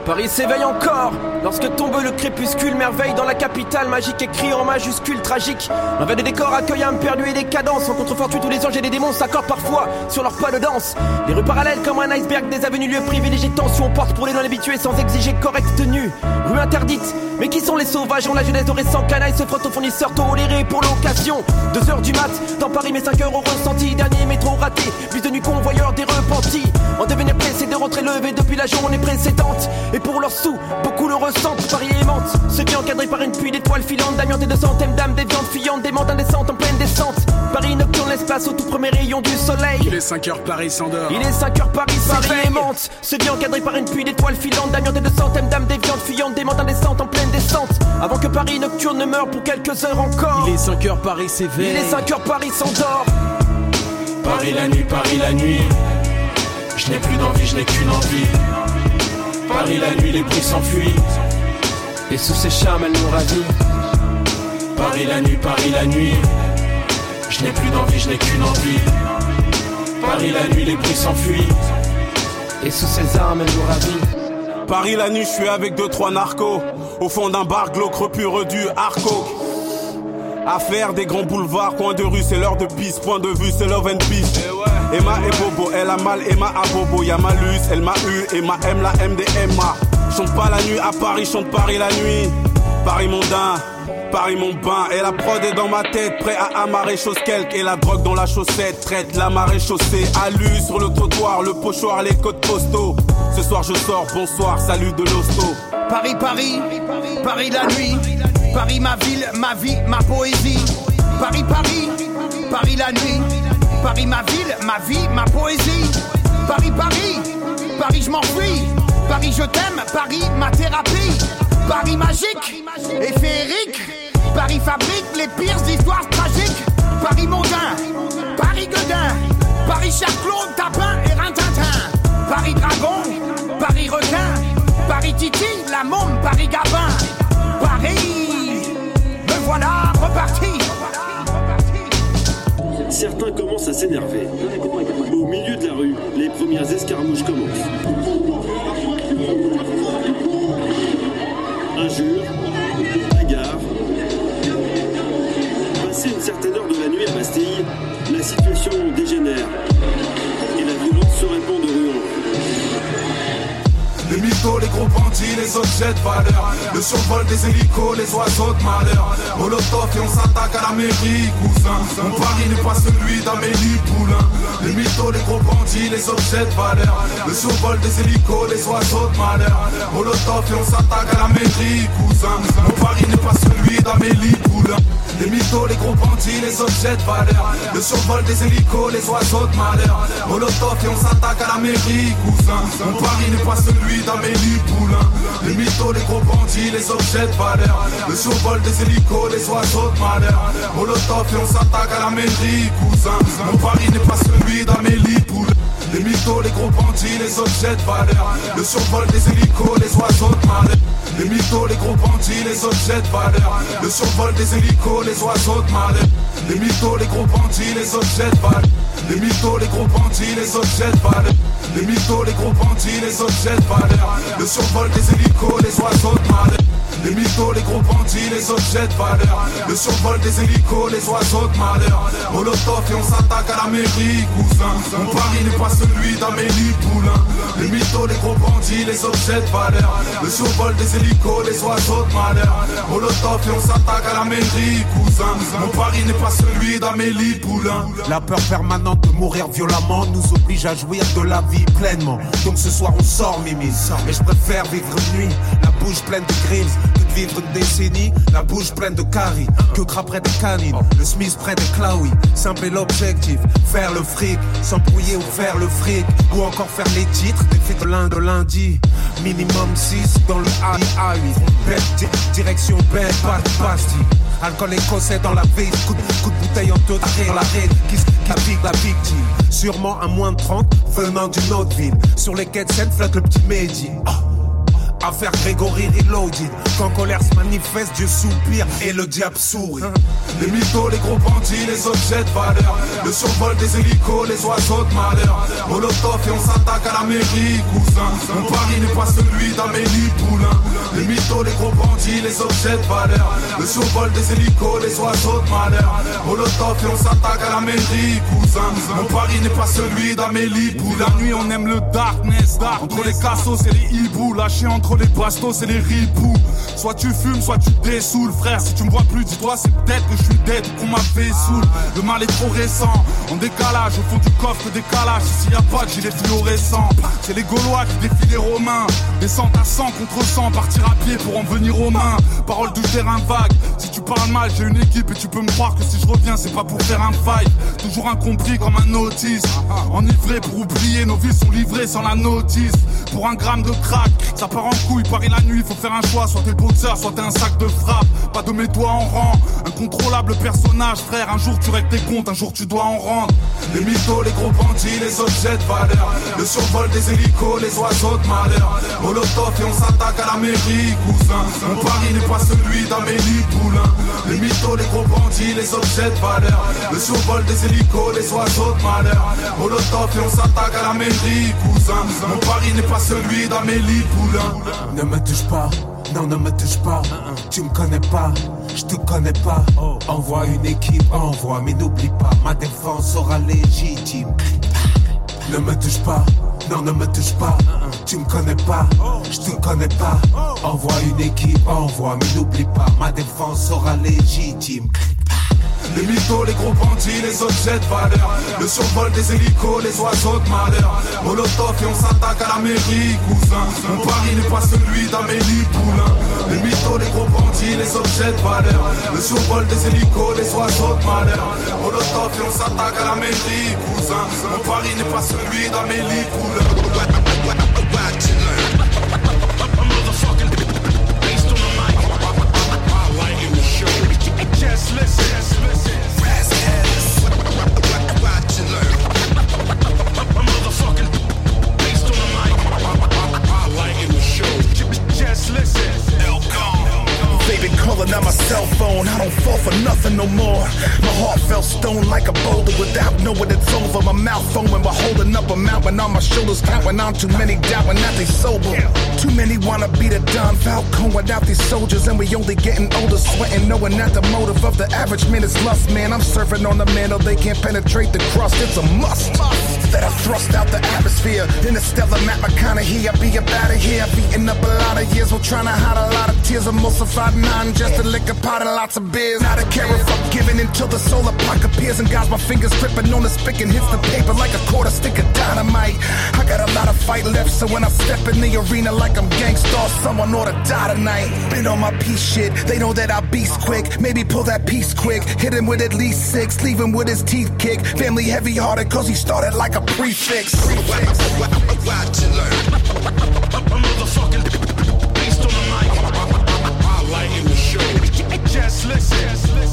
Paris s'éveille encore lorsque tombe le crépuscule, merveille dans la capitale magique écrit en majuscule tragique. L'envers des décors accueille un perdu et des cadences. En tous les anges et les démons s'accordent parfois sur leur pas de danse. Les rues parallèles comme un iceberg, des avenues lieux privilégiés, tension porte pour les non-habitués sans exiger correcte tenue. Rue interdite, mais qui sont les sauvages? On la jeunesse dorée sans canaille se frotte aux fournisseurs tolérés pour l'occasion. Deux heures du mat, dans Paris, mes 5 heures au ressenti. Dernier métro raté, bus de nuit convoyeur des repentis. En devenir pressé de rentrer levé depuis la journée précédente. Et pour leurs sous, beaucoup le ressentent. Paris aimante, ce qui est encadré par une pluie d'étoiles filantes, d'amiante et de centaines d'âmes, des viandes fuyantes, des mondes indécentes en pleine descente. Paris nocturne laisse place au tout premier rayon du soleil. Il est 5 heures, Paris s'endort. Il est 5 heures, Paris Paris aimante, ce qui est encadré par une pluie d'étoiles filantes, d'amiante et de centaines d'âmes, des viandes fuyantes, des mondes indécentes en pleine descente. Avant que Paris nocturne ne meure pour quelques heures encore. Il est 5 heures, Paris s'éveille. Il est 5 heures, Paris s'endort. Paris la nuit, Paris la nuit. Je n'ai plus d'envie, je n'ai qu'une envie. Paris la nuit, les bruits s'enfuient. Et sous ses charmes, elle nous ravit. Paris la nuit, Paris la nuit. Je n'ai plus d'envie, je n'ai qu'une envie. Paris la nuit, les bruits s'enfuient. Et sous ses armes, elle nous ravit. Paris la nuit, je suis avec deux trois narcos. Au fond d'un bar glauque, repure du Arco. Affaire des grands boulevards, coin de rue, c'est l'heure de piste, point de vue, c'est love and peace. Emma et Bobo, elle a mal, Emma à Bobo, y'a Malus, elle m'a eu, Emma aime la M Chante pas la nuit à Paris, chante Paris la nuit. Paris mondain, Paris mon bain, et la prod est dans ma tête, prêt à amarrer chose quelque, et la drogue dans la chaussette, traite la marée chaussée, alu sur le trottoir, le pochoir, les côtes postaux. Ce soir je sors, bonsoir, salut de l'hosto. Paris, Paris, Paris la nuit. Paris ma ville, ma vie, ma poésie. Paris, Paris, Paris la nuit. Paris ma ville, ma vie, ma poésie. Paris, Paris, Paris je m'enfuis. Paris je t'aime, Paris ma thérapie. Paris magique. Et féerique Paris fabrique les pires histoires tragiques. Paris mondain, Paris Godin. Paris Charclot, Tapin et Rintintin. Paris dragon, Paris requin. Paris Titi, la môme, Paris Gabin. Paris, me voilà reparti. Certains commencent à s'énerver. Au milieu de la rue, les premières escarmouches commencent. Injures, bagarres. Passé une certaine heure de la nuit à Bastille, la situation dégénère et la violence se répand de rue. Les gros bandits, les objets de valeur. Le survol des hélicos, les oiseaux de malheur. Molotov et on s'attaque à la mairie, cousin. Mon pari n'est pas celui d'Amélie Poulain. Les mythos, les gros bandits, les objets de valeur. Le survol des hélicos, les oiseaux de malheur. Molotov et on s'attaque à la mairie, cousin. Mon pari n'est pas celui d'Amélie les mythos, les gros bandits, les objets de valeur. Le survol des hélicos, les oiseaux de malheur. Molotov et on s'attaque à la mairie, cousin. Mon pari n'est pas celui d'Amélie Poulain. Les mythos, les gros bandits, les objets de valeur. Le survol des hélicos, les oiseaux de malheur. Molotov et on s'attaque à la mairie, cousin. Mon pari n'est pas celui d'Amélie Poulain les mythos, les gros bandits, les objets de valeur. Le survol des hélicos, les oiseaux de malheur. Les mythos, les gros bandits, les objets de valeur. Le survol des hélicos, les oiseaux de malheur. Les mythos, les gros bandits, les objets de valeur. Les mythos, les gros bandits, les objets de valeur. Les mythos, les gros bandits, les objets de valeur. Le survol des hélicos, les oiseaux de malheur les mythos, les gros bandits, les objets de valeur. Le survol des hélicos, les oiseaux de malheur. Molotov et on s'attaque à la mairie, cousin. Mon pari n'est pas celui d'Amélie Poulain. Les mythos, les gros bandits, les objets de valeur. Le survol des hélicos, les oiseaux de malheur. Molotov et on s'attaque à la mairie, cousin. Mon pari n'est pas celui d'Amélie Poulain. La peur permanente de mourir violemment nous oblige à jouir de la vie pleinement. Donc ce soir on sort Mimi. Et je préfère vivre une nuit, la bouche pleine de grilles vivre une décennie, la bouche pleine de caries, que craperait des canines, le Smith près des Claoui. Simple est l'objectif, faire le fric, s'embrouiller ou faire le fric, ou encore faire les titres, des de l'un de lundi. Minimum 6 dans le AI8, bête, di- direction bête, pas de pastille. Alcool écossais dans la vie, coup de, bouteille en taux d'arrêt, la raid qui, qui la victime. Sûrement à moins de 30, venant d'une autre ville. Sur les quais de Seine, flotte le petit Mehdi. Ah. Affaire Grégory Reloaded. Quand colère se manifeste, Dieu soupire et le diable sourit. Les mythos, les gros bandits, les objets de valeur. Le survol des hélicos, les oiseaux de malheur. Molotov et on s'attaque à la mairie, cousin. Mon pari n'est pas celui d'Amélie Poulain. Les mythos, les gros bandits, les objets de valeur. Le survol des hélicos, les oiseaux de malheur. Molotov et on s'attaque à la Mon pari n'est pas celui d'Amélie Poulain La nuit on aime le darkness, Entre les cassos et les hiboux. Lâché entre les bastos et les ripoux. Soit tu fumes, soit tu dessoules Frère, si tu me vois plus, dis-toi c'est peut-être que je suis dead qu'on m'a fait saoul. Le mal est trop récent, en décalage Au fond du coffre des calages Ici y a pas de gilet fluorescent C'est les Gaulois qui défient les Romains. Descente à 100 contre 100, partir à pied pour en venir aux mains. Parole de terrain vague, si tu parles mal j'ai une équipe Et tu peux me croire que si je reviens c'est pas pour faire un fight. Toujours incompris comme un autiste. Enivré pour oublier, nos vies sont livrées sans la notice. Pour un gramme de crack, ça part en couille Paris la nuit, faut faire un choix Soit t'es le soit t'es un sac de frappe. Pas de mets-toi en rang, incontrôlable personnage frère. Un jour tu règles tes comptes, un jour tu dois en rendre. Les mythos, les gros bandits, les objets de valeur. Le survol des hélicos, les oiseaux de malheur. Molotov et on s'attaque à la mairie, cousin. Mon pari n'est pas celui d'Amélie Poulain. Les mythos, les gros bandits, les objets de valeur. Le survol des hélicos, les oiseaux de malheur. Molotov et on s'attaque à la mairie, cousin. Mon pari n'est pas celui d'Amélie Poulain. Ne me touche pas, non ne me touche pas. Tu me connais pas, je te connais pas. Envoie une équipe, envoie mais n'oublie pas. Ma défense sera légitime. Ne me touche pas, non ne me touche pas. Tu me connais pas, je te connais pas. Envoie une équipe, envoie mais n'oublie pas. Ma défense sera légitime Les mythos, les gros bandits, les objets de valeur. Le survol des hélicos, les oiseaux de malheur. Molotov et on s'attaque à la mairie, cousin. Mon pari n'est pas celui d'Amélie Poulain. Les mythos, les gros bandits, les objets de valeur. Le survol des hélicos, les oiseaux de malheur. Molotov et on s'attaque à la mairie, cousin. Mon pari n'est pas celui d'Amélie Poulain Let's listen. Been calling out my cell phone. I don't fall for nothing no more. My heart felt stone like a boulder without knowing it's over. My mouth foaming, but holding up a mountain on my shoulders, counting on too many doubting that they sober. Too many wanna be the Don Falcone without these soldiers, and we only getting older, sweating, knowing that the motive of the average man is lust. Man, I'm surfing on the mantle, they can't penetrate the crust. It's a must that I thrust out the atmosphere. Interstellar Matt McConaughey, I be up out of here. Eaten up a lot of years while trying to hide a lot of tears. Emulsified nine, just a liquor pot and lots of beers. Not a care if I'm giving until the solar block appears and guys, my fingers gripping on the spick and hits the paper like a quarter stick of dynamite. I got a lot of fight left, so when I step in the arena like I'm gangsta, someone ought to die tonight. Been on my piece shit, they know that I beast quick. Maybe pull that piece quick, hit him with at least six, leave him with his teeth kick. Family heavy hearted, cause he started like a prefix. prefix. Listen.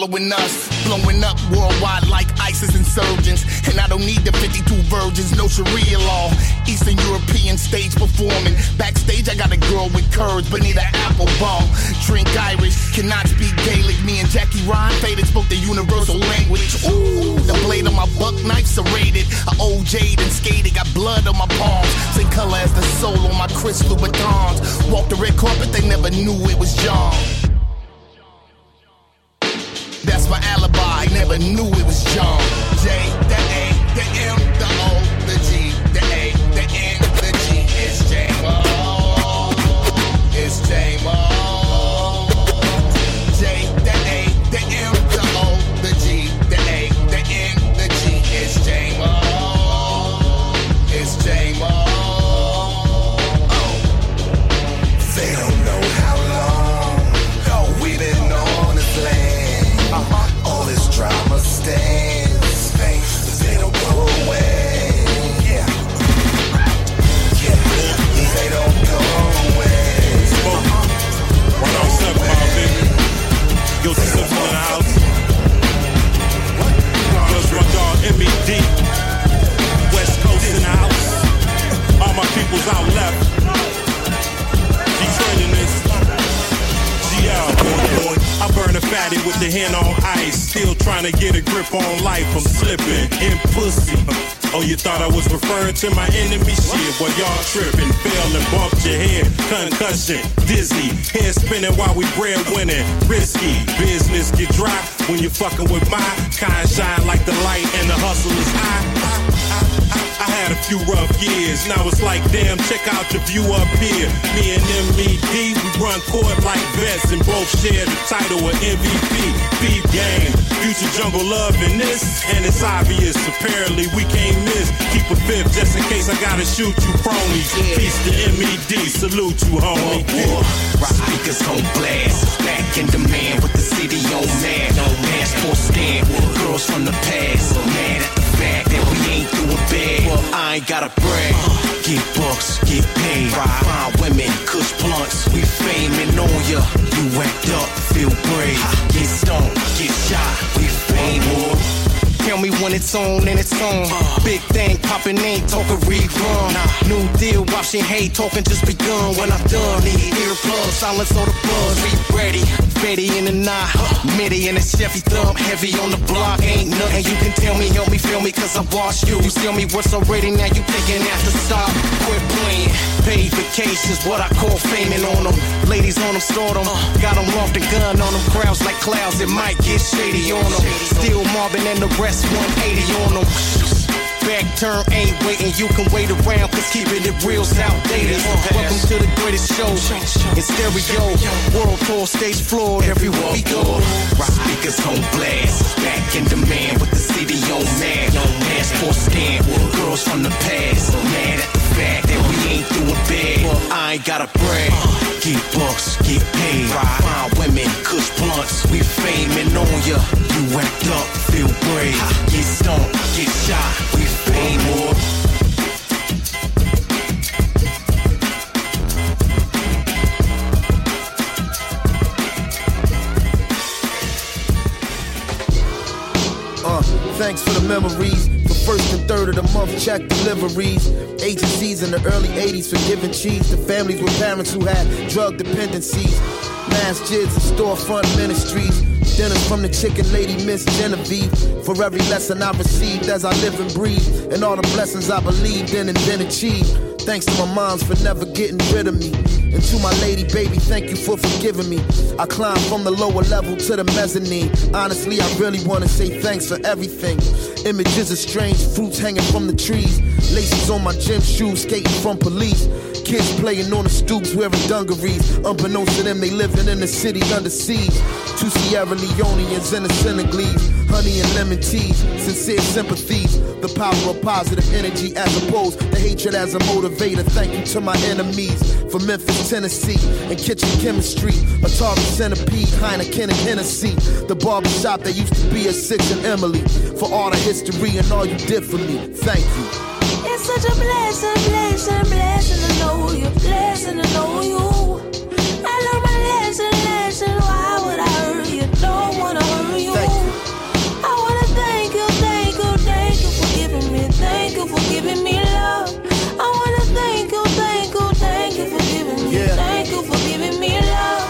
Following us. Blowing up worldwide like ISIS insurgents. And I don't need the 52 virgins, no Sharia law. Eastern European stage performing. Backstage, I got a girl with curves, but need an apple bomb. Drink Irish, cannot speak Gaelic. Me and Jackie Ryan faded, spoke the universal language. Ooh, the blade on my buck knife serrated. I OJ'd and skated, got blood on my palms. Same color as the soul on my crystal batons. Walked the red carpet, they never knew it was John. That's my alibi, never knew it was John. J, thought I was referring to my enemy? Shit, well, y'all tripping. Fell and bumped your head. Concussion, dizzy. Head spinning while we bread winning. Risky. Business get dry when you're fucking with my kind. Shine like the light and the hustle is high. I had a few rough years. Now it's like, damn, check out the view up here. Me and MED, we run court like vets and both share the title of MVP. Beef game, future jungle love in this, and it's obvious. Apparently we can't miss. Keep a fifth just in case I gotta shoot you cronies. Peace to MED, salute you, homie. Oh, speakers on blast, back in demand with the city on mad. Passport scan, girls from the past, mad at the fact that we ain't doing bad. Well, I ain't gotta brag. Uh, get bucks, get paid. Fine women, kush blunts. We faming on ya. You act up, feel brave. Get stoned, get shot. We fame. Me when it's on and it's on. Big thing popping, ain't talking rerun. New deal, watching hate, talking just begun. When I'm done, need earplugs, silence all the buzz. Be ready, Betty in the knot. Mitty and a Chevy thumb, heavy on the block. Ain't nothing you can tell me me cause I washed you. You steal me what's already, now you thinking after stop. Quit playing. Paid vacations, what I call faming on them. Ladies on them, stored them. Got them off the gun on them. Crowds like clouds, it might get shady on them. Still Marvin and the rest 180 on them. Back turn ain't waiting, you can wait around, cause keeping it real's outdated. Welcome to the greatest show in stereo. World tour, stage floor, everywhere we go. Rock speakers on blast, back in demand with the city on man. Passport scan, girls from the past, mad at the fact we ain't doing bad. I ain't gotta brag. Get bucks, get paid. Fine women, kush blunts. We faming on ya. You act up, feel brave. Get stumped, get shot. We fame more. Uh, thanks for the memories. First and third of the month, check deliveries. Agencies in the early 80s for giving cheese to families with parents who had drug dependencies. Masjids and storefront ministries. Dinners from the chicken lady, Miss Genevieve. For every lesson I received as I live and breathe. And all the blessings I believed in and then achieved. Thanks to my moms for never getting rid of me. And to my lady, baby, thank you for forgiving me. I climbed from the lower level to the mezzanine. Honestly, I really wanna say thanks for everything. Images of strange fruits hanging from the trees. Laces on my gym shoes, skating from police. Kids playing on the stoops wearing dungarees. Unbeknownst to them, they living in the city under siege. Two Sierra Leoneans and the Senegalese. Honey and lemon teas, sincere sympathies. The power of positive energy as opposed to hatred as a motivator. Thank you to my enemies from Memphis, Tennessee, and kitchen chemistry. Atari centipede, Heineken and Hennessy. The barbershop that used to be a Six and Emily. For all the history and all you did for me. Thank you. It's such a blessing, blessing, blessing to know you, blessing to know you. I learned my lesson, lesson. Why would I hurt you? Don't wanna hurt you. I wanna thank you, thank you, thank you for giving me, thank you for giving me love. I wanna thank you, thank you, thank you for giving me, Yeah. thank you for giving me love.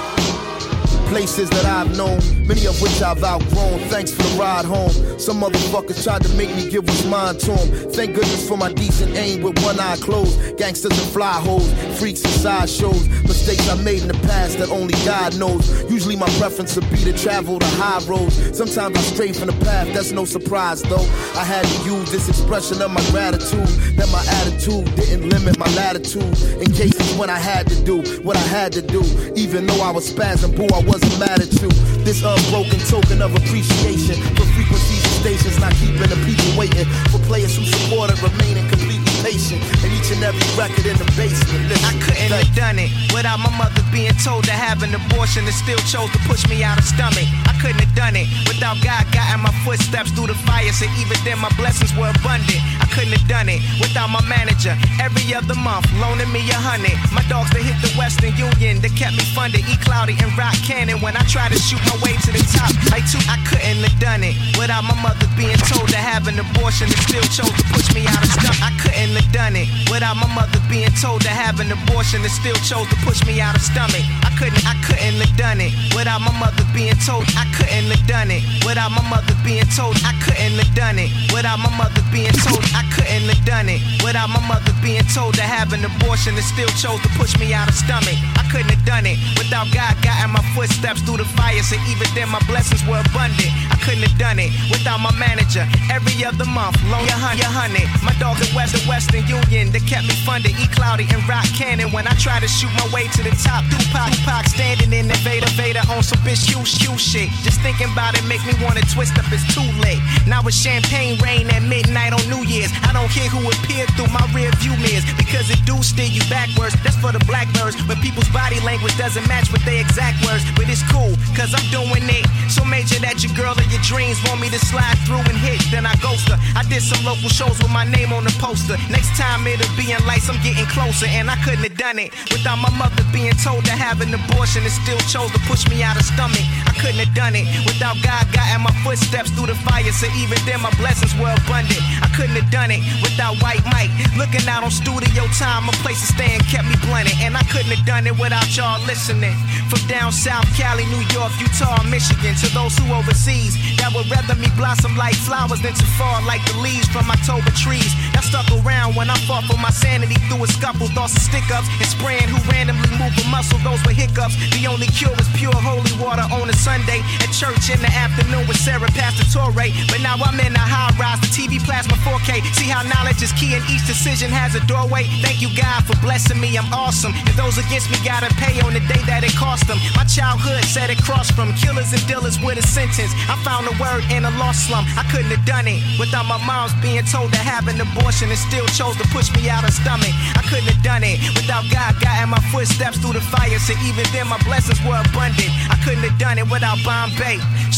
Places that I've known, many of which I've outgrown. Thanks for the ride home. Some motherfuckers tried to make me give what's mine to 'em. Thank goodness for my decent aim with one eye closed. Gangsters and fly hoes, freaks and sideshows. Mistakes I made in the past that only God knows. Usually my preference would be to travel the high roads. Sometimes I stray from the path, that's no surprise though. I had to use this expression of my gratitude. That my attitude didn't limit my latitude. In cases when I had to do what I had to do. Even though I was spazzing, boo, I wasn't mad at you. This unbroken token of appreciation for frequencies and stations not keeping the people waiting. For players who supported remaining completely patient. And each and every record in the basement. Listen, I couldn't have done it without my mother being told to have an abortion and still chose to push me out of stomach. Couldn't have done it without God guiding my footsteps through the fire. So even then, my blessings were abundant. I couldn't have done it without my manager every other month loaning me a hundred. My dogs that hit the Western Union that kept me funded. E Cloudy and Rock Cannon when I tried to shoot my way to the top. Like two, I couldn't have done it without my mother being told to have an abortion and still chose to push me out of stomach. I couldn't have done it without my mother being told to have an abortion and still chose to push me out of stomach. I couldn't, I couldn't have done it without my mother being told. I couldn't have done it without my mother being told. I couldn't have done it without my mother being told. I couldn't have done it without my mother being told to have an abortion and still chose to push me out of stomach. I couldn't have done it without God guiding my footsteps through the fire. So even then, my blessings were abundant. I couldn't have done it without my manager every other month. Loan your hundred, your hundred. My dogs at West, Western Union that kept me funded. E Cloudy and Rock Cannon when I try to shoot my way to the top. Tupac, Tupac standing in the Vader, Vader on some bitch huge, huge shit. Just thinking about it make me wanna twist up. It's too late. Now it's champagne rain at midnight on New Year's. I don't care who appeared through my rear view mirrors because it do steer you backwards. That's for the blackbirds. When people's body language doesn't match with their exact words, but it's cool cause I'm doing it. So major that your girl of your dreams want me to slide through and hit, then I ghost her. I did some local shows with my name on the poster. Next time it'll be in lights, I'm getting closer, and I couldn't have done it without my mother being told to have an abortion and still chose to push me out of stomach. I couldn't have done it without God guiding my footsteps through the fire, so even then my blessings were abundant. I couldn't have done it without White Mike looking out on studio time, a place to stay and kept me blunted, and I couldn't have done it without y'all listening. From down south, Cali, New York, Utah, Michigan, to those who overseas that would rather me blossom like flowers than to fall like the leaves from October trees. Y'all stuck around when I fought for my sanity through a scuffle, thoughts of stick ups, and spraying who randomly move a muscle. Those were hiccups. The only cure was pure holy water on a Sunday at church in the afternoon with Sarah Pastor Torre. But now I'm in a high rise, the TV plasma 4K. See how knowledge is key and each decision has a doorway. Thank you, God, for blessing me. I'm awesome. And those against me gotta pay on the day that it cost them. My childhood set it cross from killers and dealers with a sentence. I found a word in a lost slum. I couldn't have done it without my mom's being told to have an abortion and still chose to push me out of stomach. I couldn't have done it without God guiding my footsteps through the fire. So even then, my blessings were abundant. I couldn't have done it without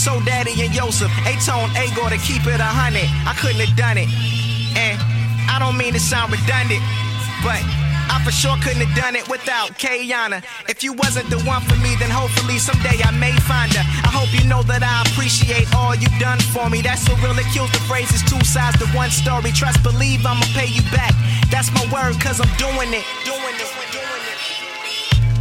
So Daddy and Joseph, A-Tone, A-Go to keep it a hundred. I couldn't have done it. And I don't mean to sound redundant, but I for sure couldn't have done it without Kayana. If you wasn't the one for me, then hopefully someday I may find her. I hope you know that I appreciate all you've done for me. That's so real, it kills the phrases two sides to one story. Trust, believe I'ma pay you back. That's my word, cause I'm doing it. Doing it.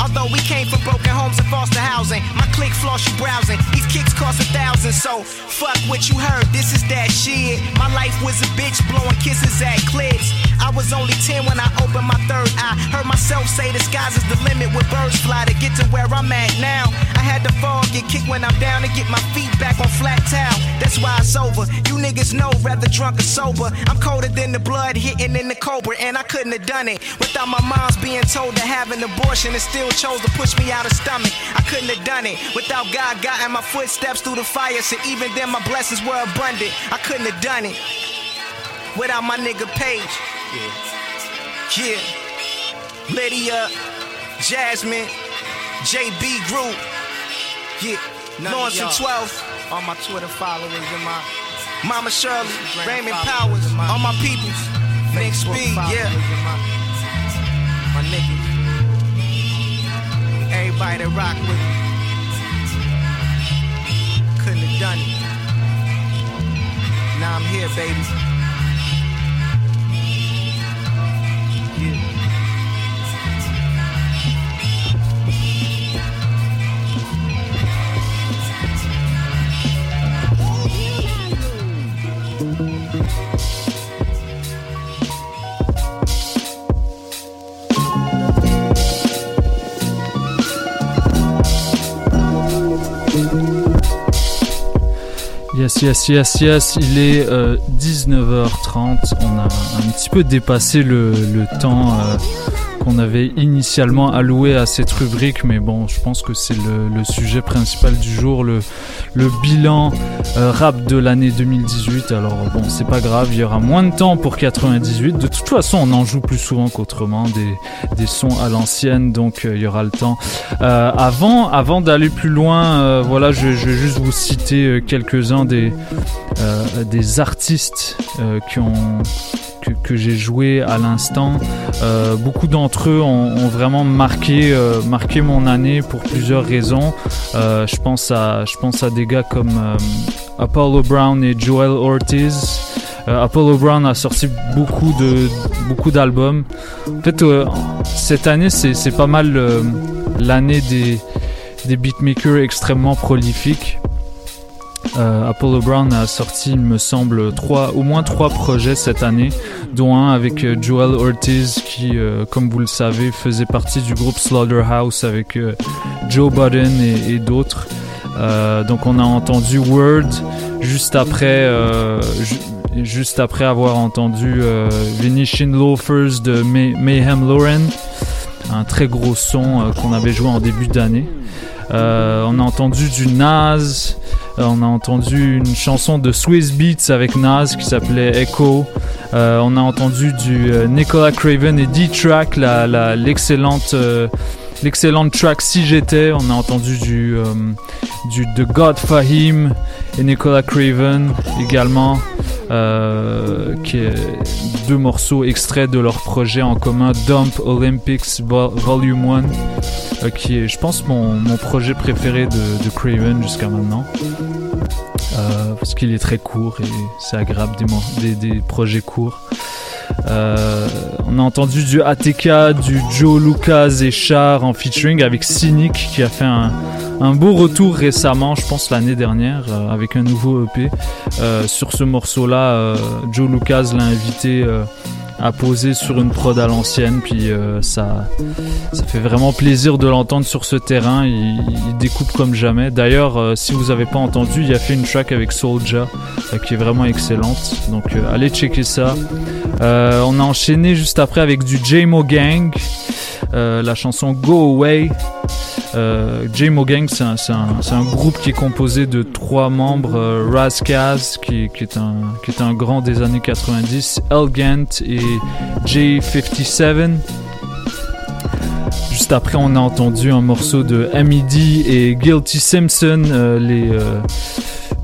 Although we came from broken homes and foster housing, my clique floss you browsing. These kicks cost a thousand, so fuck what you heard. This is that shit. My life was a bitch blowing kisses at clips. I was only 10 when I opened my third eye. Heard myself say the sky's is the limit with birds fly to get to where I'm at now. I had to fall, get kicked when I'm down to get my feet back on flat towel. That's why it's over. You niggas know, rather drunk or sober. I'm colder than the blood hitting in the cobra, and I couldn't have done it without my mom's being told to have an abortion and still chose to push me out of stomach. I couldn't have done it without God guiding my footsteps through the fire. So even then, my blessings were abundant. I couldn't have done it without my nigga Page. Yeah. yeah. Lydia, Jasmine, JB Group. Yeah. Lawrence and 12. All my Twitter followers and my Mama Shirley, Raymond Powers, all my peoples. Nick Speed, yeah. My niggas. Everybody that rock with me. Couldn't have done it. Now I'm here, baby. Yes, yes, yes, il est 19h30. On a un petit peu dépassé le, le temps euh, qu'on avait initialement alloué à cette rubrique, mais bon, je pense que c'est le, sujet principal du jour, le, bilan euh, rap de l'année 2018. Alors bon, c'est pas grave, il y aura moins de temps pour 98. De toute façon, on en joue plus souvent qu'autrement, des, sons à l'ancienne, donc euh, il y aura le temps. Euh, avant avant d'aller plus loin, voilà, je, je, vais juste vous citer quelques-uns des, des artistes qui ont que, j'ai joué à l'instant. Euh, beaucoup d'entre eux ont, vraiment marqué, euh, marqué mon année pour plusieurs raisons. Euh, je, pense à, je pense à des gars comme Apollo Brown et Joel Ortiz. Apollo Brown a sorti beaucoup de beaucoup d'albums. En fait, cette année, c'est pas mal l'année des, des beatmakers extrêmement prolifiques. Euh, Apollo Brown a sorti, il me semble, trois, au moins trois projets cette année, dont un avec euh, Joel Ortiz qui, euh, comme vous le savez, faisait partie du groupe Slaughterhouse avec Joe Budden et, d'autres. Donc on a entendu Word juste après, ju juste après avoir entendu Venetian Loafers de May Mayhem Lauren, un très gros son qu'on avait joué en début d'année. On a entendu du Nas. Euh, on a entendu une chanson de Swiss Beats avec Nas qui s'appelait Echo. Euh, on a entendu du euh, Nicolas Craven et D-Track, l'excellente la, l'excellente track Si j'étais. On a entendu du, euh, du The God Fahim et Nicolas Craven également, euh, qui est deux morceaux extraits de leur projet en commun Dump Olympics Volume 1, euh, qui est, je pense, mon, projet préféré de, de Craven jusqu'à maintenant. Parce qu'il est très court et c'est agréable des projets courts. On a entendu du ATK, du Joe Lucas et Char en featuring avec Cynic qui a fait un, un beau retour récemment, je pense l'année dernière, avec un nouveau EP. sur ce morceau-là, Joe Lucas l'a invité à poser sur une prod à l'ancienne. Puis euh, ça, ça fait vraiment plaisir de l'entendre sur ce terrain. Il, découpe comme jamais. D'ailleurs, euh, si vous n'avez pas entendu, il a fait une track avec Soulja euh, qui est vraiment excellente. Donc allez checker ça. on a enchaîné juste après avec du J-Mo Gang, la chanson Go Away. Euh, J-Mo Gang, c'est un, groupe qui est composé de trois membres euh, est un, qui est un grand des années 90, Elgant et J57. Juste après, on a entendu un morceau de MED et Guilty Simpson, euh, les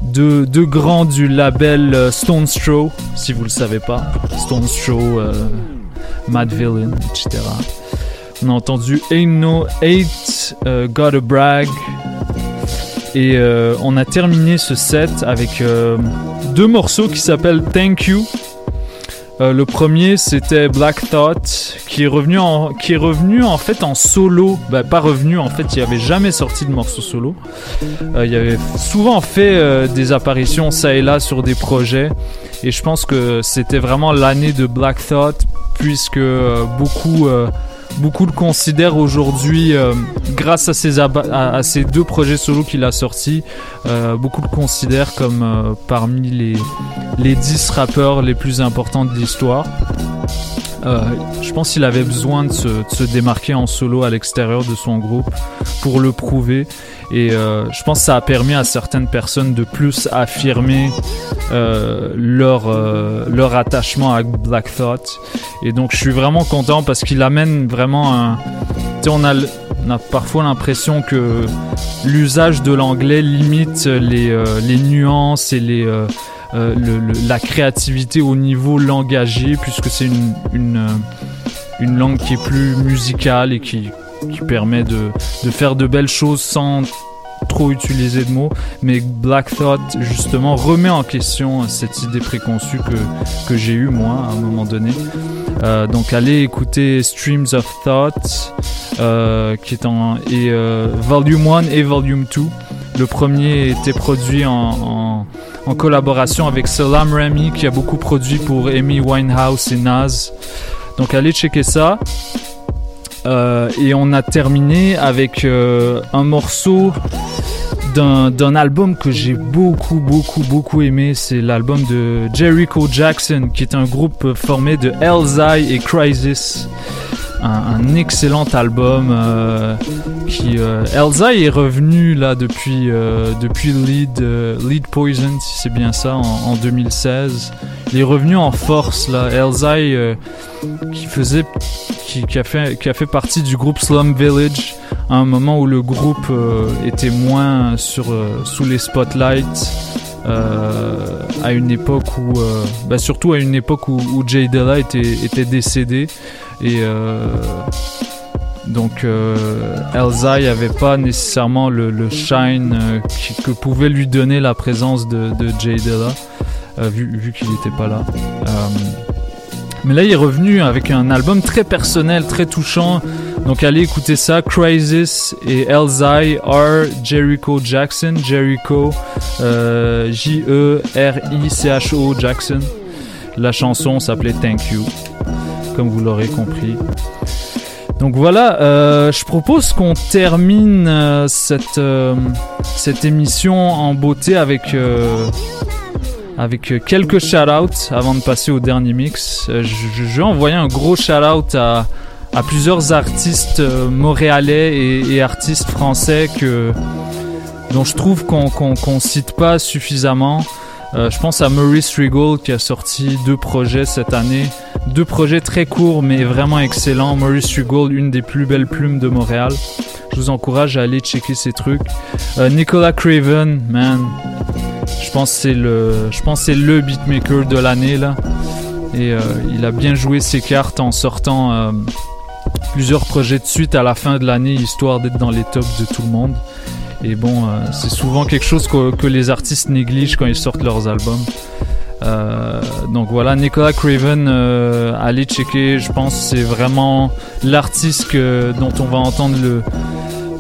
deux, grands du label Stone Throw, si vous le savez pas. Stone Throw, Mad Villain, etc. On a entendu Ain't No Hate, uh, Gotta Brag. Et euh, on a terminé ce set avec euh, deux morceaux qui s'appellent Thank You. Euh, le premier c'était Black Thought qui est revenu en qui est revenu en fait en solo. Bah, pas revenu en fait, il avait jamais sorti de morceau solo. il avait souvent fait des apparitions ça et là sur des projets et je pense que c'était vraiment l'année de Black Thought puisque beaucoup Beaucoup le considèrent aujourd'hui, euh, grâce à ces, deux projets solo qu'il a sortis, euh, beaucoup le considèrent comme euh, parmi les, les 10 rappeurs les plus importants de l'histoire. Je pense qu'il avait besoin de se, démarquer en solo à l'extérieur de son groupe pour le prouver. Et euh, je pense que ça a permis à certaines personnes de plus affirmer euh, leur, euh, leur attachement à Black Thought. Et donc je suis vraiment content parce qu'il amène vraiment un... Tu on a, on a parfois l'impression que l'usage de l'anglais limite euh, les nuances et les... Euh, la créativité au niveau langagier puisque c'est une, une langue qui est plus musicale et qui, permet de faire de belles choses sans trop utiliser de mots, mais Black Thought justement remet en question cette idée préconçue que, que j'ai eue moi à un moment donné. Euh, donc allez écouter Streams of Thought euh, qui est en euh, Volume 1 et Volume 2. Le premier était produit en, en, collaboration avec Salam Remy qui a beaucoup produit pour Amy Winehouse et Nas. Donc allez checker ça. Euh, et on a terminé avec euh, un morceau d'un album que j'ai beaucoup, beaucoup, beaucoup aimé. C'est l'album de Jericho Jackson, qui est un groupe formé de Elzai et Crisis. Un, excellent album euh, qui Elzai est revenu là depuis depuis Lead Lead Poison si c'est bien ça en, en, 2016 il est revenu en force là Elzai qui faisait qui, a fait, qui a fait partie du groupe Slum Village à un moment où le groupe euh, était moins sur, euh, sous les spotlights. Euh, à une époque où, bah surtout à une époque où, Jay Della était, décédé et donc Elzai avait pas nécessairement le, shine que pouvait lui donner la présence de, de Jay Della vu qu'il n'était pas là. Mais là, il est revenu avec un album très personnel, très touchant. Donc allez écouter ça. Crisis et Elzai R. Jericho Jackson. Jericho, euh, J-E-R-I-C-H-O Jackson. La chanson s'appelait Thank You, comme vous l'aurez compris. Donc voilà, euh, je propose qu'on termine euh, cette, cette émission en beauté avec avec quelques shout-outs avant de passer au dernier mix. Je, vais envoyer un gros shout-out à, à, plusieurs artistes euh, montréalais et, artistes français que, dont je trouve qu'on qu cite pas suffisamment. je pense à Maurice Regal qui a sorti deux projets cette année. Deux projets très courts mais vraiment excellents. Maurice Regal, une des plus belles plumes de Montréal. Je vous encourage à aller checker ces trucs. Nicolas Craven, man, je pense c'est le, je pense c'est le beatmaker de l'année là. Et euh, il a bien joué ses cartes en sortant euh, plusieurs projets de suite à la fin de l'année, histoire d'être dans les tops de tout le monde. Et bon, euh, c'est souvent quelque chose que, les artistes négligent quand ils sortent leurs albums. donc voilà, Nicolas Craven, allez checker, je pense c'est vraiment l'artiste dont on va entendre le,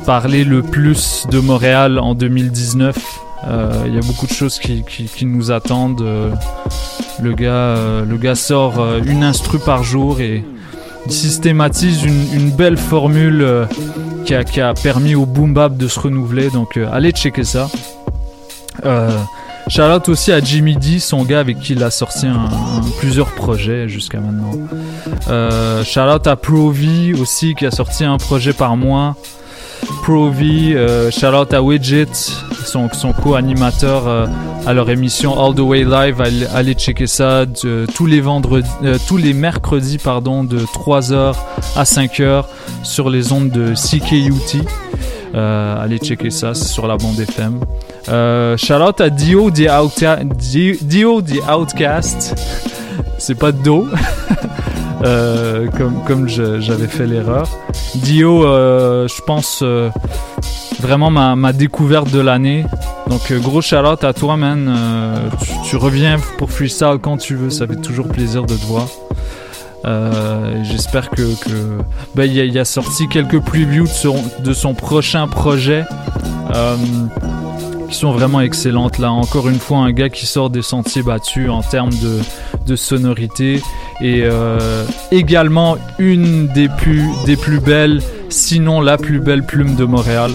parler le plus de Montréal en 2019. Il y a beaucoup de choses qui, qui nous attendent. le, gars, le gars sort une instru par jour et systématise une, belle formule euh, qui, a, permis au boom bap de se renouveler. Donc euh, allez checker ça. Euh, shout out aussi à Jimmy D, son gars avec qui il a sorti plusieurs projets jusqu'à maintenant. Shout out à Provi aussi qui a sorti un projet par mois. Provi, euh, shout out à Widget, son, son co-animateur euh, à leur émission All the Way Live. Allez, checker ça tous les vendredis, euh, tous les mercredis pardon, de 3h à 5h sur les ondes de CKUT. allez checker ça, sur la bande FM. shout out à Dio the, Dio the Outcast. c'est pas Do. Euh, comme, comme j'avais fait l'erreur. Dio, euh, je pense, euh, vraiment ma, ma, découverte de l'année. Donc gros shout à toi, man. Tu, reviens pour freestyle quand tu veux, ça fait toujours plaisir de te voir. J'espère que, que ben, il, a, sorti quelques previews de son, de son prochain projet qui sont vraiment excellentes. Là, encore une fois, un gars qui sort des sentiers battus en termes de, de sonorité et euh, également une des plus, des plus belles, sinon la plus belle plume de Montréal.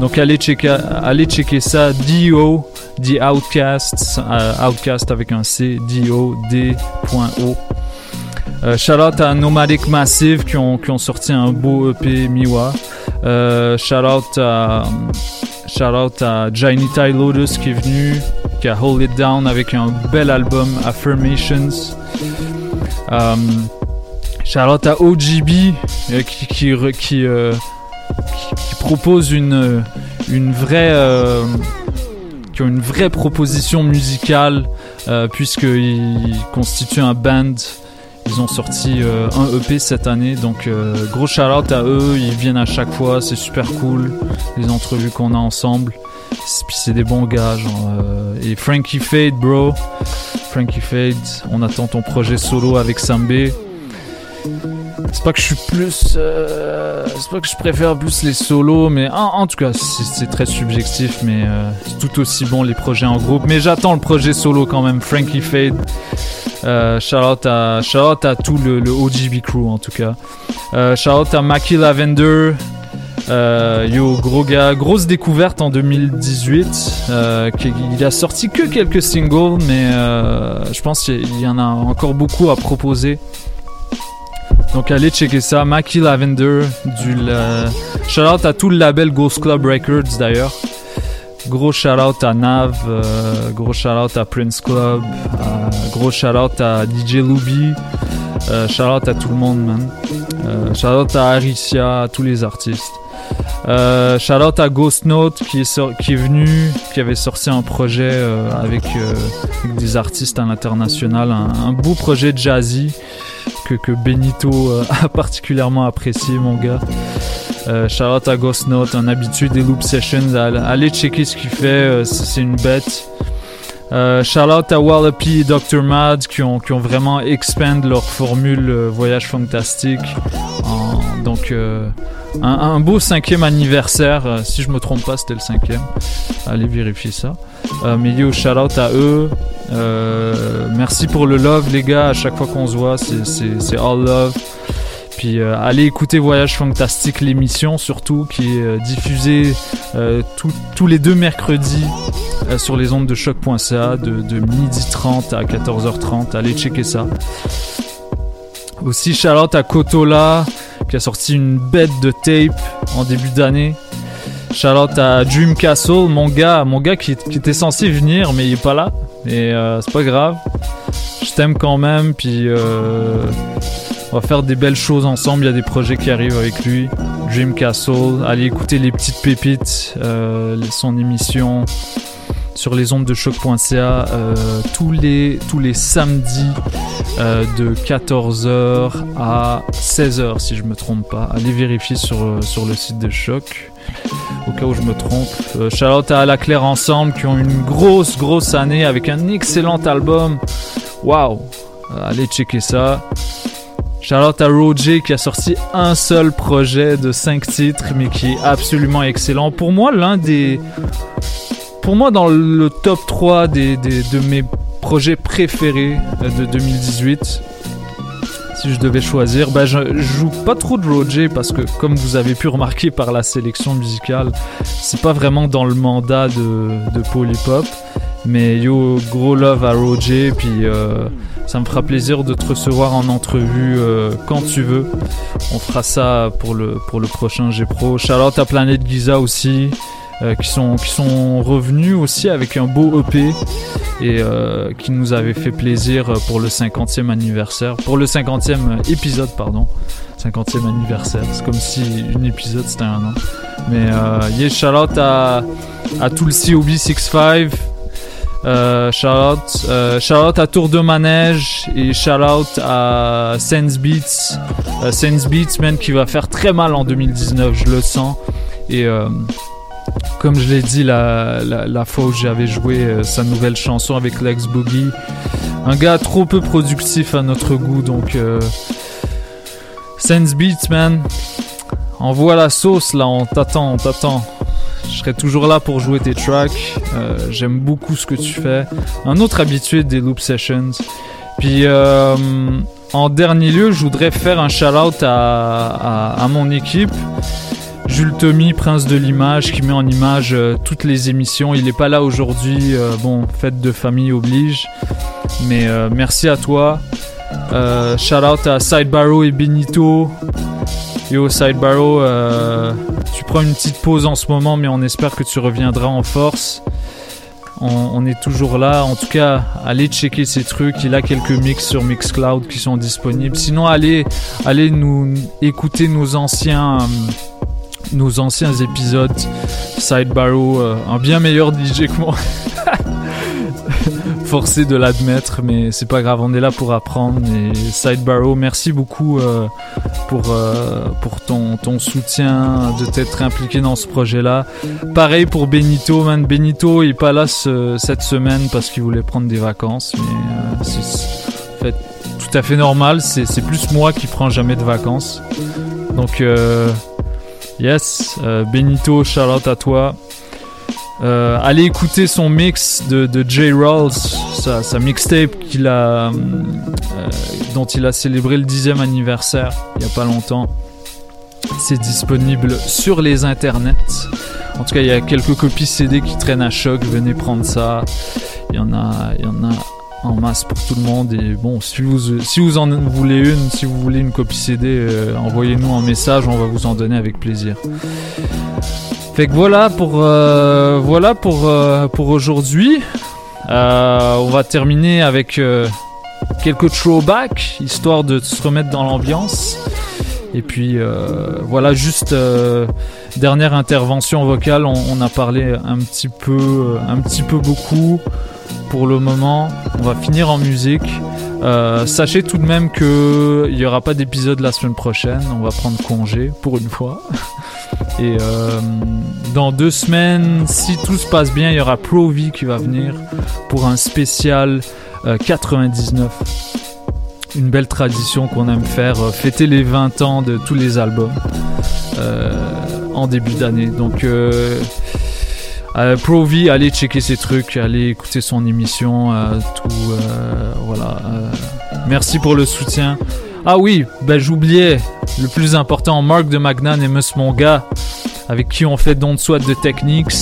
Donc allez checker, allez checker ça, D.O. The Outcast, euh, Outcast avec un C, D.O. D.O. Euh, shout out à Nomadic Massive qui ont, qui ont sorti un beau EP Miwa. Euh, shout out à Shout out à Johnny Ty Lotus qui est venu, qui a Hold It Down avec un bel album Affirmations. Um, shout out à OGB euh, qui, euh, propose une, une vraie. Euh, une vraie proposition musicale euh, puisqu'ils constituent un band ils ont sorti euh, un EP cette année, donc euh, gros shout out à eux, ils viennent à chaque fois, c'est super cool, les entrevues qu'on a ensemble. C'est des bons gars, euh, et Frankie Fade, bro. Frankie Fade, on attend ton projet solo avec Sambé. C'est pas que je suis plus. c'est pas que je préfère plus les solos, mais en, tout cas, c'est très subjectif, mais c'est tout aussi bon les projets en groupe. Mais j'attends le projet solo quand même, Frankie Fade. Euh, shout, out à, à tout le, OGB crew en tout cas. Euh, shout out à Mackie Lavender. Euh, yo, gros gars, grosse découverte en 2018. Euh, il a sorti que quelques singles, mais je pense qu'il y en a encore beaucoup à proposer. Donc allez checker ça. Mackie Lavender. Du, shout out à tout le label Ghost Club Records d'ailleurs. Gros shout out à Nav, euh, gros shout out à Prince Club, euh, gros shout out à DJ Luby, euh, à tout le monde, man. out à Aricia, à tous les artistes. out à Ghost Note qui est, qui venu, qui avait sorti un projet avec, des artistes à l'international, un, beau projet jazzy que, que Benito a particulièrement apprécié, mon gars. Euh, Charlotte à Ghost Note, un habitué des Loop Sessions. Allez checker ce qu'il fait, euh, c'est une bête. Euh, Charlotte à Wallopy et Dr. Mad qui ont, qui ont vraiment expand leur formule euh, Voyage Fantastique. donc, un, beau cinquième anniversaire. si je me trompe pas, c'était le cinquième. Allez vérifier ça. mais yo, out à eux. merci pour le love, les gars. À chaque fois qu'on se voit, c'est all love. Euh, allez écouter Voyage Fantastique, l'émission surtout, qui est euh, diffusée euh, tous les deux mercredis sur les ondes de choc.ca de, de midi 30 à 14h30. Allez checker ça. Aussi Charlotte à Kotola qui a sorti une bête de tape en début d'année. Charlotte à Dream Castle, mon gars, mon gars qui, était censé venir mais il est pas là. Et c'est pas grave. Je t'aime quand même. Puis on va faire des belles choses ensemble. Il y a des projets qui arrivent avec lui. Dream Castle. Allez écouter les petites pépites, euh, son émission sur les ondes de choc.ca euh, tous les tous les samedis euh, de 14h à 16h si je me trompe pas. Allez vérifier sur sur le site de choc au cas où je me trompe. Charlotte à La Claire ensemble qui ont une grosse grosse année avec un excellent album Waouh Allez checker ça. Charlotte à Roger qui a sorti un seul projet de 5 titres mais qui est absolument excellent. Pour moi, l'un des... Pour moi, dans le top 3 des, de mes projets préférés de 2018, si je devais choisir, bah je, joue pas trop de Roger parce que comme vous avez pu remarquer par la sélection musicale, c'est pas vraiment dans le mandat de, de Polypop. Mais yo, gros love à Roger, puis euh, ça me fera plaisir de te recevoir en entrevue euh, quand tu veux. On fera ça pour le, pour le prochain G-Pro. Charlotte à Planète Giza aussi, euh, qui, sont, qui sont revenus aussi avec un beau EP et euh, qui nous avait fait plaisir pour le 50e anniversaire, pour le 50e épisode, pardon. 50e anniversaire, c'est comme si une épisode c'était un an. Mais euh, yeah, shout à, à Tulsi Obi65, euh, Charlotte, euh, Charlotte à Tour de Manège et Charlotte à Sense Beats. Sense Beats, man, qui va faire très mal en 2019, je le sens. Comme je l'ai dit la, la, fois où j'avais joué euh, sa nouvelle chanson avec Lex Boogie, un gars trop peu productif à notre goût, donc euh, Sense Beats, man. Envoie la sauce là, on t'attend, on t'attend. Je serai toujours là pour jouer tes tracks. Euh, J'aime beaucoup ce que tu fais. Un autre habitué des Loop Sessions. Puis en dernier lieu, je voudrais faire un shout-out à, mon équipe. Jules Tommy, Prince de l'image, qui met en image euh, toutes les émissions. Il n'est pas là aujourd'hui. Euh, bon, fête de famille oblige. Mais euh, merci à toi. shout-out à Sidebarrow et Benito. Yo, Sidebarrow, tu prends une petite pause en ce moment, mais on espère que tu reviendras en force. On, est toujours là. En tout cas, allez checker ces trucs. Il a quelques mix sur Mixcloud qui sont disponibles. Sinon, allez, allez nous écouter nos anciens, nos anciens épisodes. Sidebarrow, euh, un bien meilleur DJ que moi. forcé de l'admettre, mais c'est pas grave, on est là pour apprendre. Et Sidebarrow, merci beaucoup euh, pour, euh, pour ton, ton soutien, de t'être impliqué dans ce projet-là. Pareil pour Benito, man. Benito est pas là ce, cette semaine parce qu'il voulait prendre des vacances, mais euh, c'est fait tout à fait normal. C'est plus moi qui prends jamais de vacances. Donc, yes, Benito, Charlotte à toi. Euh, allez écouter son mix de, de J. Rawls, sa, mixtape qu'il a, euh, dont il a célébré le dixième anniversaire il n'y a pas longtemps. C'est disponible sur les internets. En tout cas, il y a quelques copies CD qui traînent à choc. Venez prendre ça. Il y en a, il y en a en masse pour tout le monde. Et bon, si vous, si vous en voulez une, si vous voulez une copie CD, euh, envoyez-nous un message. On va vous en donner avec plaisir. Fait que voilà pour euh, voilà pour euh, pour aujourd'hui. On va terminer avec quelques throwbacks histoire de se remettre dans l'ambiance. Et puis voilà juste dernière intervention vocale. On, on, a parlé un petit peu un petit peu beaucoup pour le moment. On va finir en musique. sachez tout de même que il y aura pas d'épisode la semaine prochaine. On va prendre congé pour une fois. Et euh, dans deux semaines, si tout se passe bien, il y aura Pro-V qui va venir pour un spécial euh, 99. Une belle tradition qu'on aime faire, euh, fêter les 20 ans de tous les albums euh, en début d'année. Donc euh, Pro-V, allez checker ses trucs, allez écouter son émission, tout. voilà. merci pour le soutien. Ah oui, ben j'oubliais le plus important, Marc de Magnan et Mus Monga, avec qui on fait don de soit de Techniques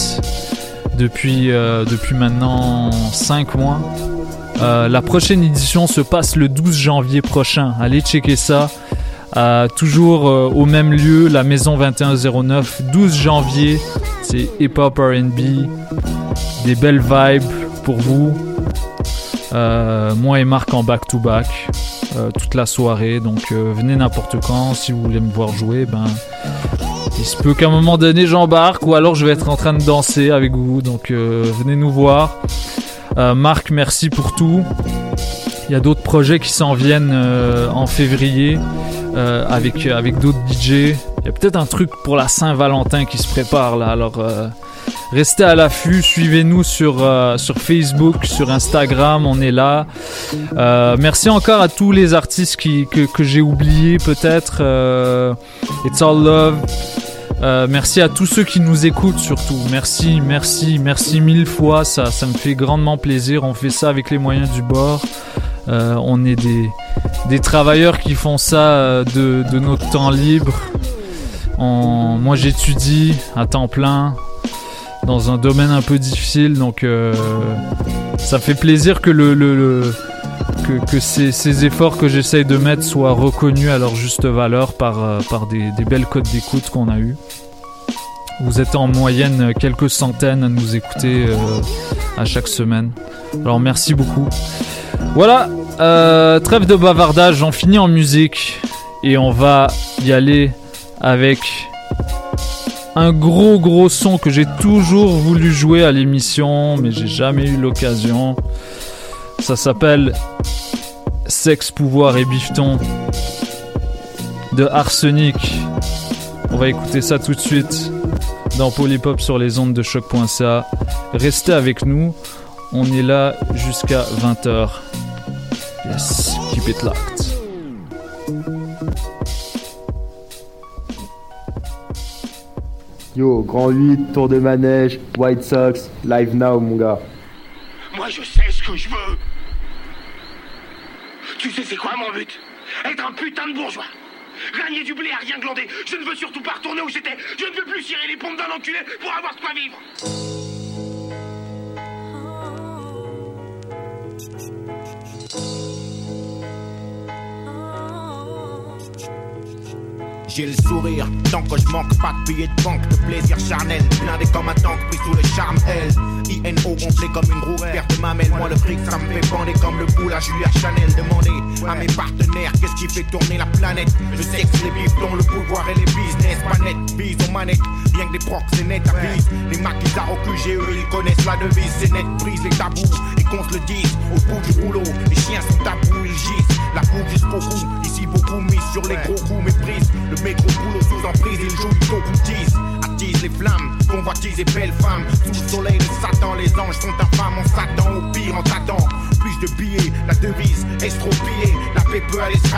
depuis, euh, depuis maintenant 5 mois. Euh, la prochaine édition se passe le 12 janvier prochain. Allez checker ça. Euh, toujours au même lieu, la maison 2109, 12 janvier. C'est hip hop RB. Des belles vibes pour vous. moi et Marc en back-to-back. -back. Euh, toute la soirée. Donc euh, venez n'importe quand. Si vous voulez me voir jouer, ben il se peut qu'à un moment donné j'embarque ou alors je vais être en train de danser avec vous. Donc euh, venez nous voir. Marc, merci pour tout. Il y a d'autres projets qui s'en viennent en février avec avec d'autres DJ. Il y a peut-être un truc pour la Saint-Valentin qui se prépare là. Alors Restez à l'affût, suivez-nous sur, euh, sur Facebook, sur Instagram, on est là. Euh, merci encore à tous les artistes qui, que, que j'ai oubliés peut-être. Euh, It's All Love. Euh, merci à tous ceux qui nous écoutent surtout. Merci, merci, merci mille fois. Ça, ça me fait grandement plaisir. On fait ça avec les moyens du bord. Euh, on est des, travailleurs qui font ça euh, de, notre temps libre. Moi j'étudie à temps plein dans un domaine un peu difficile. Donc euh, ça fait plaisir que ces, efforts que j'essaye de mettre soient reconnus à leur juste valeur par, des, belles codes d'écoute qu'on a eues. Vous êtes en moyenne quelques centaines à nous écouter à chaque semaine. Alors merci beaucoup. Voilà, euh, trêve de bavardage, on finit en musique et on va y aller avec un gros gros son que j'ai toujours voulu jouer à l'émission mais j'ai jamais eu l'occasion. Ça s'appelle Sexe, pouvoir et bifton de Arsenic. On va écouter ça tout de suite dans Polypop sur les ondes de choc.ca. Restez avec nous. On est là jusqu'à 20h. Yes, keep it locked. Yo, grand 8, tour de manège, White Sox, live now mon gars. Moi, je sais ce que je veux. Tu sais, c'est quoi mon but? Être un putain de bourgeois. Gagner du blé à rien glander. Je ne veux surtout pas retourner où j'étais. Je ne veux plus cirer les pompes d'un enculé pour avoir de quoi vivre. Le sourire, tant que je manque pas de billets de banque, de plaisir charnel, blindé comme un tank, pris sous le charme L. INO gonflé comme une roue, père de mamelle, moi le fric ça me fait bander comme le boule à Julia Chanel. Demandez à mes partenaires qu'est-ce qui fait tourner la planète? Je sais que les bifs le pouvoir et les business, pas net, bise aux manettes, bien que des procs c'est net à bise. Les maquisards au QG, eux ils connaissent la devise, c'est net, brise les tabous et qu'on se le dise. Au bout du rouleau, les chiens sont tabous, ils gisent. La coupe jusqu'au cou, ici beaucoup mis sur les gros coups, méprise. Le métro boulot sous emprise, il joue du les flammes, convoitise et belles femmes. Sous le soleil de Satan, les anges sont infâmes. On s'attend au pire en t'attend. Plus de billets, la devise estropiée. La paix peut aller se.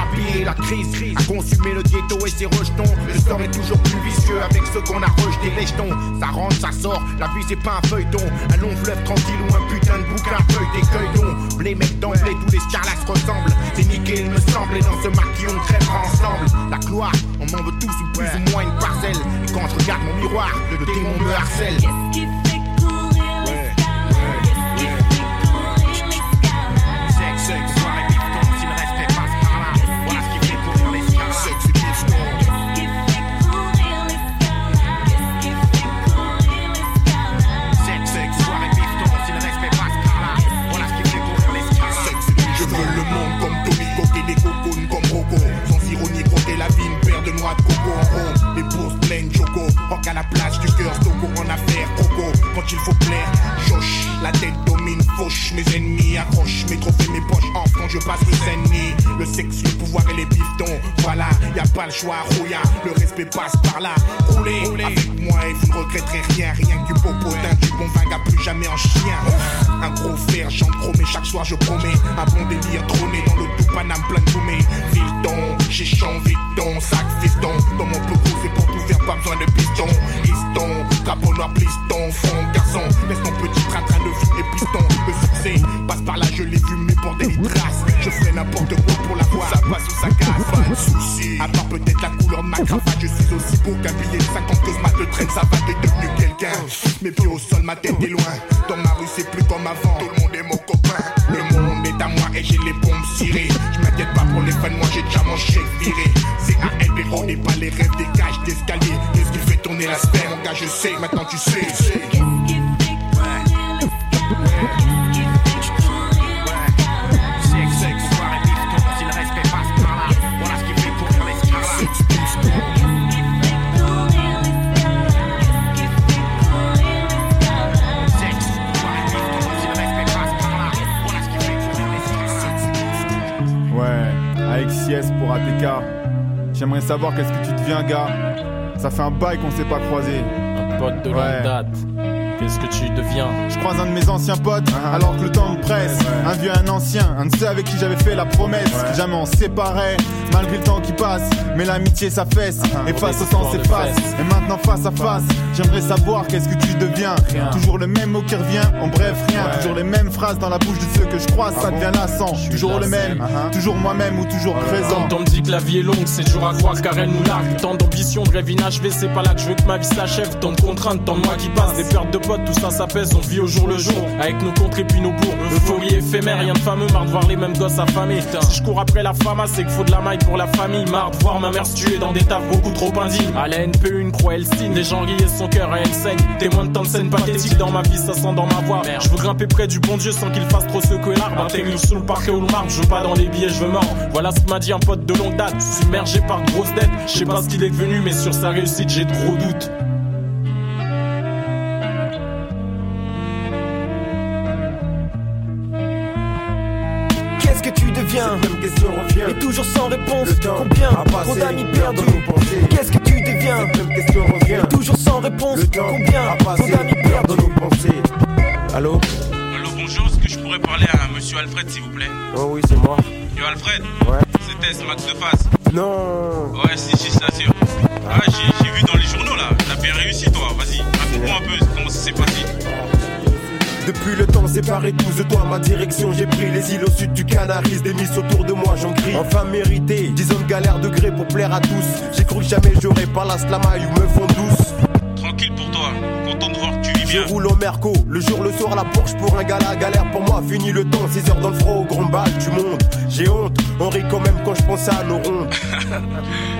La crise a consumé le ghetto et ses rejetons. Le sort est toujours plus vicieux avec ceux qu'on a rejeté les. Ça rentre, ça sort. La vie c'est pas un feuilleton. Un long fleuve tranquille ou un putain de bouquin feuille des cueillons. Blé mecs d'emblée, tous les scarlax ressemblent. C'est nickel, il me semble. Et dans ce maquis, on crèvera ensemble. La gloire, on m'en veut tous ou plus ou moins une parcelle. Et quand je regarde mon miroir, le démon me harcèle. Quand il faut plaire, Josh, la tête domine, fauche. Mes ennemis accrochent, mes trophées, mes poches off quand je passe le ennemis. Le sexe, le pouvoir et les piftons. Voilà, y a pas le choix, rouilla. Le respect passe par là. Roulez, avec moi et vous ne regretterez rien. Rien que du beau potin, du bon vaga, plus jamais en chien. Un gros fer, j'en promets, chaque soir je promets. Un bon délire trôné dans le tout Paname plein de gourmet. Vilton, chichon, victon, sac, fiston. Dans mon peu c'est pour faire, pas besoin de piston. Histon, capot noir, pliston, fond, garçon. Laisse mon petit train-train de vie et piston. Le succès passe par là, je l'ai vu, mais pour des traces. Je ferai n'importe quoi pour la voir. Ça passe ou ça casse, pas de soucis. À part peut-être la couleur de ma cravate, je suis aussi beau qu'un billet de 50 que ce mat traîne, ça va, t'es devenu quelqu'un. Mes pieds au sol, ma tête est loin. Dans ma rue, c'est plus comme avant. Tout le monde moi et j'ai les bombes cirées. Je m'inquiète pas pour les fans, moi j'ai déjà mon chèque viré. C'est on n'est pas les rêves des cages d'escalier. Qu'est-ce qui fait tourner la sphère, mon gars, je sais, maintenant tu sais. Pour ATK. J'aimerais savoir qu'est-ce que tu deviens, gars. Ça fait un bail qu'on s'est pas croisé. Un pote de ouais. longue date. Tu deviens Je croise un de mes anciens potes, alors que le temps me presse. Un vieux, un ancien, un de ceux avec qui j'avais fait la promesse. que Jamais on séparait, malgré le temps qui passe. Mais l'amitié s'affaisse, et face au temps s'efface. Et maintenant face à face, j'aimerais savoir qu'est-ce que tu deviens. Toujours le même mot qui revient, en bref rien. Toujours les mêmes phrases dans la bouche de ceux que je croise, ça devient lassant. Toujours le même, toujours moi-même ou toujours présent. Quand on me dit que la vie est longue, c'est dur à croire car elle nous largue. Tant d'ambition, de rêve inachevé, c'est pas là que je veux que ma vie s'achève. Tant de contraintes, tant de mois qui passent, des pertes de potes, tout ça, ça pèse. On vit au jour le jour, avec nos contres et puis nos bourgs. Euphorie éphémère, rien de fameux, marre de voir les mêmes gosses affamés. Si je cours après la fama, c'est qu'il faut de la maille pour la famille. Marre de voir ma mère se tuer dans des tables beaucoup trop indignes. À la NPE, une croix, elle signe, les gens rient son cœur et elle saigne. Témoin de tant de scènes pathétiques dans ma vie, ça sent dans ma voix. Je veux grimper près du bon Dieu sans qu'il fasse trop secouer l'arbre. Atterrir sous le parquet ou le marbre, je veux pas dans les billets, je veux mort. Voilà ce que m'a dit un pote de longue date, submergé par de grosses dettes. Je sais pas ce qu'il est devenu, mais sur sa réussite, j'ai trop doute. Question revient. Et toujours sans réponse. Le temps Combien a passé, Trop d'amis perdre perdus. nos pensées. Qu'est-ce que tu deviens Cette même question revient. Et toujours sans réponse. Le temps Combien a Trop passé, d'amis perdre perdus. nos pensées. Allô? Allô, bonjour, est-ce que je pourrais parler à monsieur Alfred, s'il vous plaît? Oh oui, c'est moi. Yo, Alfred? Ouais. C'était ce Max de face. Non. Ouais, si, si, c'est sûr. Ah, j'ai j'ai vu dans les journaux là. T'as bien réussi, toi. Vas-y, raconte-moi un peu comment ça s'est passé. Depuis le temps séparé tous de toi, ma direction, j'ai pris les îles au sud du Canaris, des miss autour de moi, j'en crie. Enfin mérité, dix ans de galère de gré pour plaire à tous. J'ai cru que jamais j'aurais pas la slamaille ou me fond douce. Tranquille pour toi. Content de voir que tu vis Je bien. roule au Merco, le jour, le soir, la Porsche pour un gala, galère pour moi, fini le temps, 6 heures dans le froid au grand bal du monde. J'ai honte, on rit quand même quand je pense à nos rondes.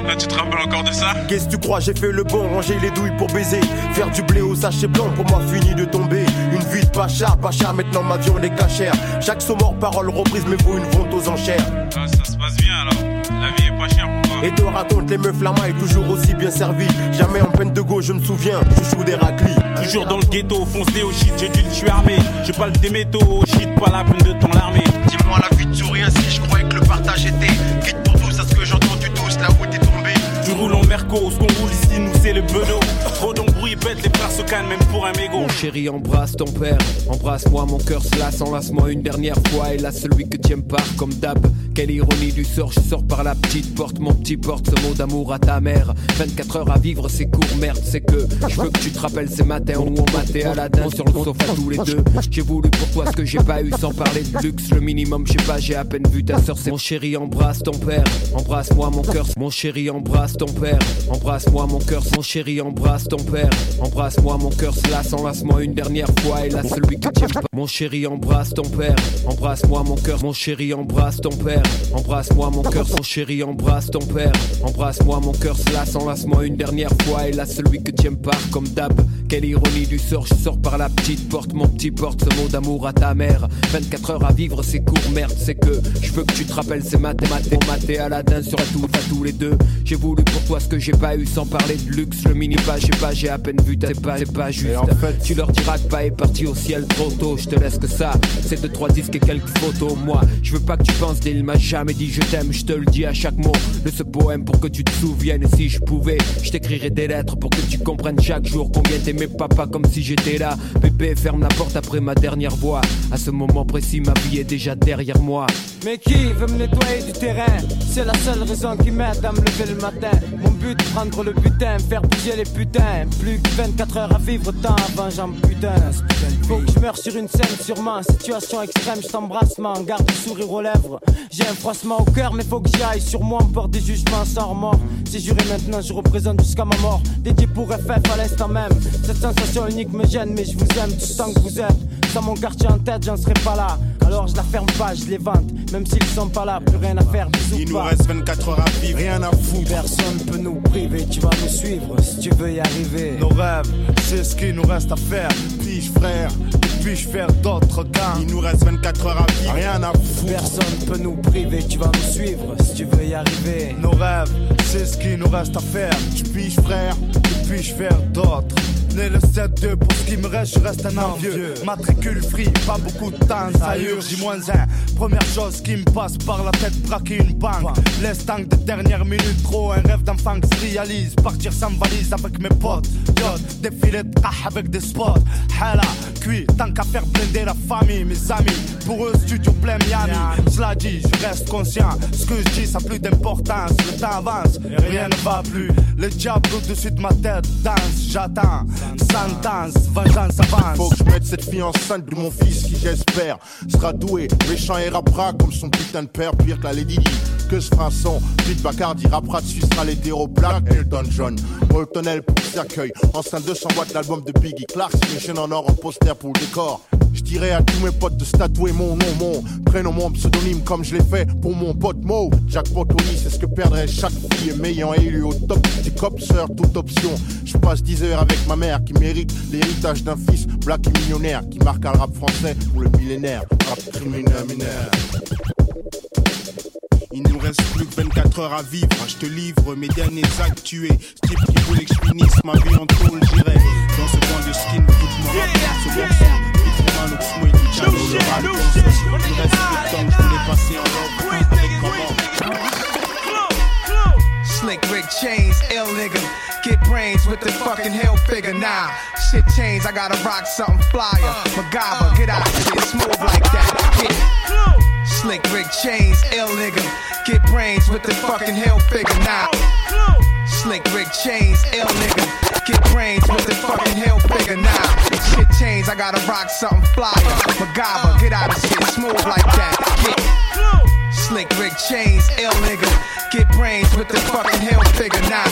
Là, tu te rappelles encore de ça Qu'est-ce que tu crois, j'ai fait le bon, ranger les douilles pour baiser. Faire du blé au sachet blanc, pour moi fini de tomber. Une vie de pacha, pacha, maintenant ma vie on est cachère. Chaque son mort, parole reprise, mais vaut une vente aux enchères. Ah, ça se passe bien alors. La vie est pas chère. Et te raconte les meufs la maille, toujours aussi bien servi. Jamais en peine de gauche, je me souviens, chouchou d'Héraclie. Toujours dans le ghetto, foncé au shit, j'ai dû le tuer armé. J'ai pas le déméto, au shit, pas la peine de ton l'armée. Dis-moi la vie te sourit ainsi, je croyais que le partage était quitte pour tous, à ce que j'entends tu tous là où t'es tombé. Tu roules en merco, ce qu'on roule ici, nous c'est le bedeau. Trop d'embrouilles, bête, les se même pour un. Mon chéri, embrasse ton père, embrasse-moi, mon cœur se lasse, enlace-moi une dernière fois. Et là, celui que tu aimes pas, comme d'hab. Quelle ironie du sort, je sors par la petite porte, mon petit porte ce mot d'amour à ta mère. 24 heures à vivre, c'est court, merde, c'est que je veux que tu te rappelles ces matins où on matait à la danse sur le sofa tous les deux. J'ai voulu pour toi ce que j'ai pas eu sans parler de luxe, le minimum, je sais pas, j'ai à peine vu ta soeur. C'est mon chéri, embrasse ton père, embrasse-moi, mon cœur. Mon chéri, embrasse ton père, embrasse-moi, mon cœur. Mon chéri, embrasse ton père, embrasse-moi, mon cœur se lasse, enlace-moi une dernière fois. Et là, celui que tu aimes pas. Mon chéri, embrasse ton père, embrasse-moi, mon cœur. Mon chéri, embrasse ton père, embrasse-moi, mon cœur. Mon chéri, embrasse ton père, embrasse-moi, mon cœur se lasse, enlace-moi une dernière fois. Et là, celui que tu aimes pas, comme d'hab. Quelle ironie du sort, je sors par la petite porte, mon petit porte, ce mot d'amour à ta mère. 24 heures à vivre, c'est court, merde, c'est que je veux que tu te rappelles, c'est maté, maté, maté danse sur tout, à tous les deux. J'ai voulu pour toi ce que j'ai pas eu sans parler de luxe, le mini pas, j'ai pas, j'ai peine vu, t'es pas, c'est pas juste. tu leur diras que pas est parti au ciel trop tôt, je te laisse que ça. C'est deux, trois disques et quelques photos. Moi, je veux pas que tu penses, il m'a jamais dit je t'aime, je te le dis à chaque mot de ce poème pour que tu te souviennes. Et si je pouvais, je t'écrirais des lettres pour que tu comprennes chaque jour combien t'aimais papa comme si j'étais là. Bébé, ferme la porte après ma dernière voix. À ce moment précis, ma vie est déjà derrière moi. Mais qui veut me nettoyer du terrain? C'est la seule raison qui m'aide à me lever le matin. Mon but, prendre le butin, faire bouger les putains. Plus que 24 heures à vivre, tant avant j'en putain. Faut que je meure sur une scène, sûrement. Situation extrême, je t'embrasse. Garde le sourire aux lèvres. J'ai un froissement au cœur, mais faut que j'y aille. Sur moi, on porte des jugements sans remords. Si juré maintenant, je représente jusqu'à ma mort. Dédié pour FF à l'instant même. Cette sensation unique me gêne, mais je vous aime tout tant que vous êtes. Sans mon quartier en tête, j'en serais pas là. Alors je la ferme pas, je les vante. Même s'ils sont pas là, plus rien à faire, bisous Il nous pas. reste 24 heures à vivre, rien à foutre. Personne peut nous priver, tu vas nous suivre si tu veux y arriver. Nos rêves, c'est ce qu'il nous reste à faire. Puis-je frère, puis-je faire d'autres cas Il nous reste 24 heures à vivre, rien à foutre. Personne peut nous priver, tu vas nous suivre si tu veux y arriver. Nos rêves, c'est ce qu'il nous reste à faire. Tu puis-je frère, puis-je faire d'autres? Né le 7-2, pour ce qui me reste, je reste un envieux. Matricule free, pas beaucoup de temps, ça urge, J-1. Première chose qui me passe par la tête, braquer une banque. L'instinct de dernière minute, trop un rêve d'enfant qui se réalise. Partir sans valise avec mes potes. Yacht, défilé de avec des spots. Hala, cuit, tant qu'à faire blinder la famille, mes amis. Pour eux, studio plein Miami. Cela dit, je reste conscient. Ce que je dis, ça a plus d'importance. Le temps avance et rien ne va plus. Le diable au-dessus de ma tête danse, j'attends. Sentence, vengeance avance. Faut que je mette cette fille enceinte de mon fils qui, j'espère, sera doué, méchant et rappera comme son putain de père, pire que la Lady Di. Que ce fera son, Pete Bacardi rappera dessus sera l'hétéro black Elton John. Molton L pour cercueil, enceinte 200 watts l'album de Biggie Clark, chaîne en or en poster pour le décor. Je dirais à tous mes potes de statuer mon nom, mon prénom, mon pseudonyme comme je l'ai fait pour mon pote Mo. Jack Tony, c'est ce que perdrait chaque fille m'ayant élu au top des copseurs, toute option. Je passe 10 heures avec ma mère qui mérite l'héritage d'un fils black et millionnaire qui marque un rap français pour le millénaire. Rap criminel, mineur. Il nous reste plus que 24 heures à vivre. Je te livre mes derniers actes tués. Ce type qui voulait que je finisse ma vie en tôle, j'irai. Dans ce coin de skin, toute mon rap, ce morceau. Il trouve un autre smoy du channel, le rap Il reste peu de temps que je voulais passer en robe avec maman. Slick Rick chains, ill nigga. Get brains with the fucking hell figure now. Shit change, I gotta rock something flyer. MacGyver, get out of shit smooth like that. Get Slick Rick chains, ill nigga. Get brains with the fucking hell figure now. Slick Rick chains, ill nigga. Get brains with the fucking hell figure now. Shit change, I gotta rock something flyer. MacGyver, get out of shit smooth like that. Get Slick Rick chains, ill nigga. Get brains with the fucking hell figure now.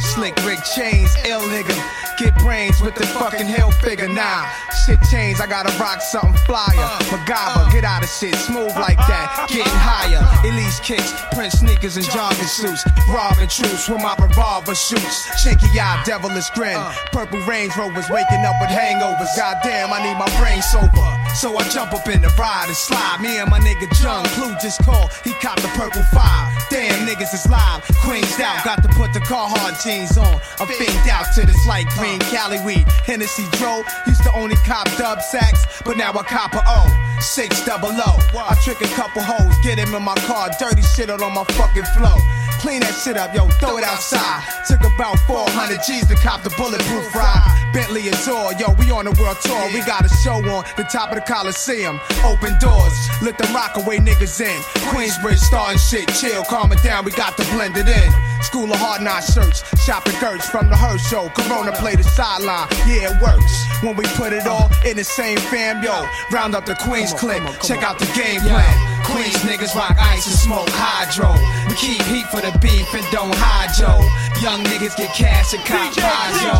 Slick Rick chains, ill nigga. Get brains with the fucking hell figure now. Shit change, I gotta rock something flyer. MacGyver, get out of shit, smooth like that. Getting higher. Elise kicks, Prince sneakers and jogging suits. Robbing troops with my revolver shoots. Shaky eye, devilish grin. Purple Range Rovers waking up with hangovers. Goddamn, I need my brain sober. So I jump up in the ride and slide. Me and my nigga Jung, Clue just called. He copped the purple five. Damn, niggas is live. Queens out, got to put the Carhartt on. I'm finked out to this light green Cali weed. Hennessy Dro, used to only cop dub sacks, but now I cop a O. Six double O. I trick a couple hoes, get him in my car, dirty shit on my fucking flow. Clean that shit up, yo, throw it outside. Took about 400 G's to cop the bulletproof ride. Bentley Azure, yo, we on a world tour. We got a show on the top of the Coliseum. Open doors, let the rock away niggas in. Queensbridge starting shit, chill, calm it down, we got to blend it in. School of hard knock shirts, shopping Gertz from the Hearst show. Corona play the sideline, yeah, it works. When we put it all in the same fam, yo, round up the Queens clip, check out the game plan. Queens niggas rock ice and smoke hydro. We keep heat for the beef and don't hydro. Young niggas get cash and cop hydro.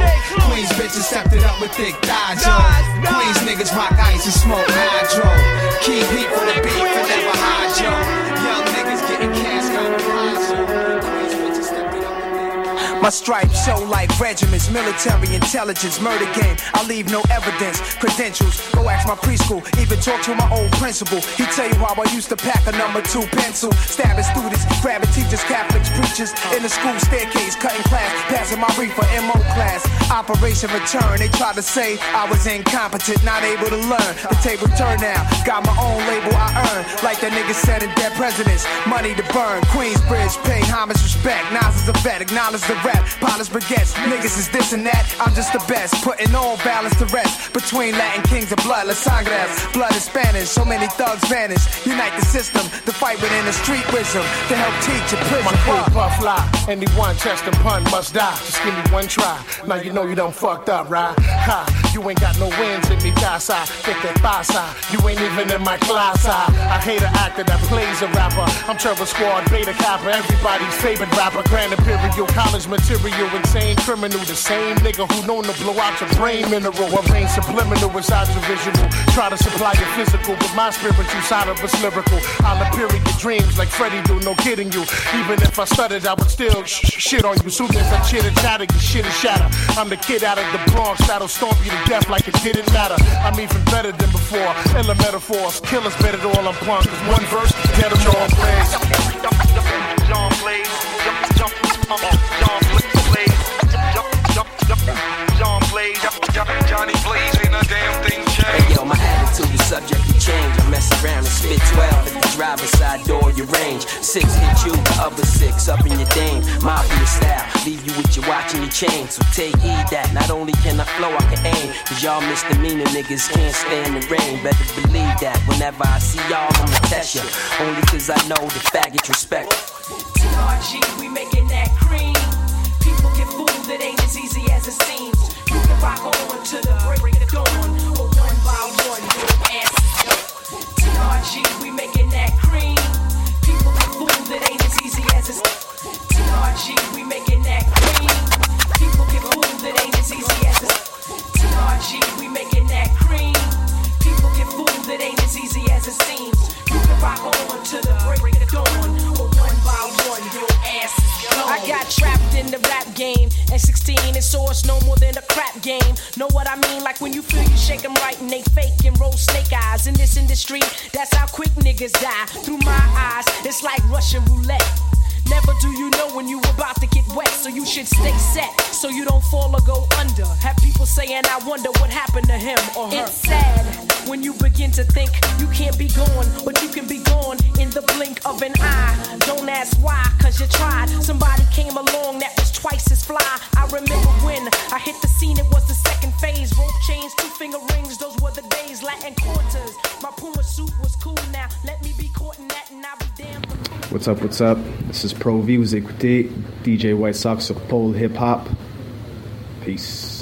Queens bitches stepped it up with thick thighs, yo. Queens niggas rock ice and smoke hydro. Keep heat for the beef and never hydro. Young niggas My stripes show like regiments, military intelligence, murder game. I leave no evidence, credentials. Go ask my preschool, even talk to my old principal. He tell you how I used to pack a number two pencil, stabbing students, grabbing teachers, Catholics, preachers in the school staircase, cutting class, passing my reefer MO class. Operation Return, they tried to say I was incompetent, not able to learn. The table turned now, got my own label I earn, like that nigga said in Dead Presidents. Money to burn, Queensbridge, pay homage, respect. Nas is a vet, acknowledge the rap, polish baguettes. Niggas is this and that, I'm just the best, putting all balance to rest between Latin kings and blood. Las Sangres, blood is Spanish, so many thugs vanish. Unite the system, the fight within the street wisdom to help teach a prison. My crew puff fly, anyone test and pun must die. Just give me one try. Now you know you done fucked up, right? Ha, you ain't got no wins in me, casa. Get that pasa. You ain't even in my class. I, I hate an actor that plays a rapper. I'm Terror Squad, Beta Kappa, everybody's favorite rapper. Grand Imperial, college material, insane criminal. The same nigga who known to blow out your brain mineral. Arrange subliminal inside your visual. Try to supply your physical, but my spiritual side of it's lyrical. I'll appear in your dreams like Freddy do, no kidding you. Even if I stuttered, I would still sh- sh- shit on you. Soon as I chitter chatter, your shit is shatter. I'm the kid out of the Bronx that'll stomp you to death like it didn't matter. I'm even better than before. Illa metaphors, killers better than all I'm punk. Cause one verse, get them all plays. John Blaze, change. I mess around and spit 12 at the driver's side door, your range. Six hit you, the other six up in your dame. Mafia style, leave you with your watch and your chain. So take heed that not only can I flow, I can aim. Cause y'all misdemeanor niggas can't stand the rain. Better believe that whenever I see y'all, I'ma test ya. Only cause I know the faggot respect. TRG, we making that cream. People get fooled, it ain't as easy as it seems. You can rock on to the break. TRG, we making that cream. People get fooled, it ain't as easy as it TRG, we making that cream. People get fooled, it ain't as easy as it TRG, we making that cream. People get fooled, it ain't as easy as it seems. You can rock on to the break of dawn, I got trapped in the rap game. At 16, and so it's no more than a crap game. Know what I mean? Like when you feel you shake 'em right and they fake and roll snake eyes. In this industry, that's how quick niggas die. Through my eyes, it's like Russian roulette. Never do you know when you about to get wet, so you should stay set so you don't fall or go under. Have people saying, I wonder what happened to him or her. It's sad when you begin to think you can't be gone, but you can be gone in the blink of an eye. Don't ask why, cause you tried. Somebody came along that was twice as fly. I remember when I hit the scene, it was the second phase. Rope chains, two finger rings, those were the days. Latin quarters. My Puma suit was cool now. Let me be caught in that and I'll be damned. What's up, what's up? This is Pro V, vous écoutez DJ White Sox sur Polypop. Peace.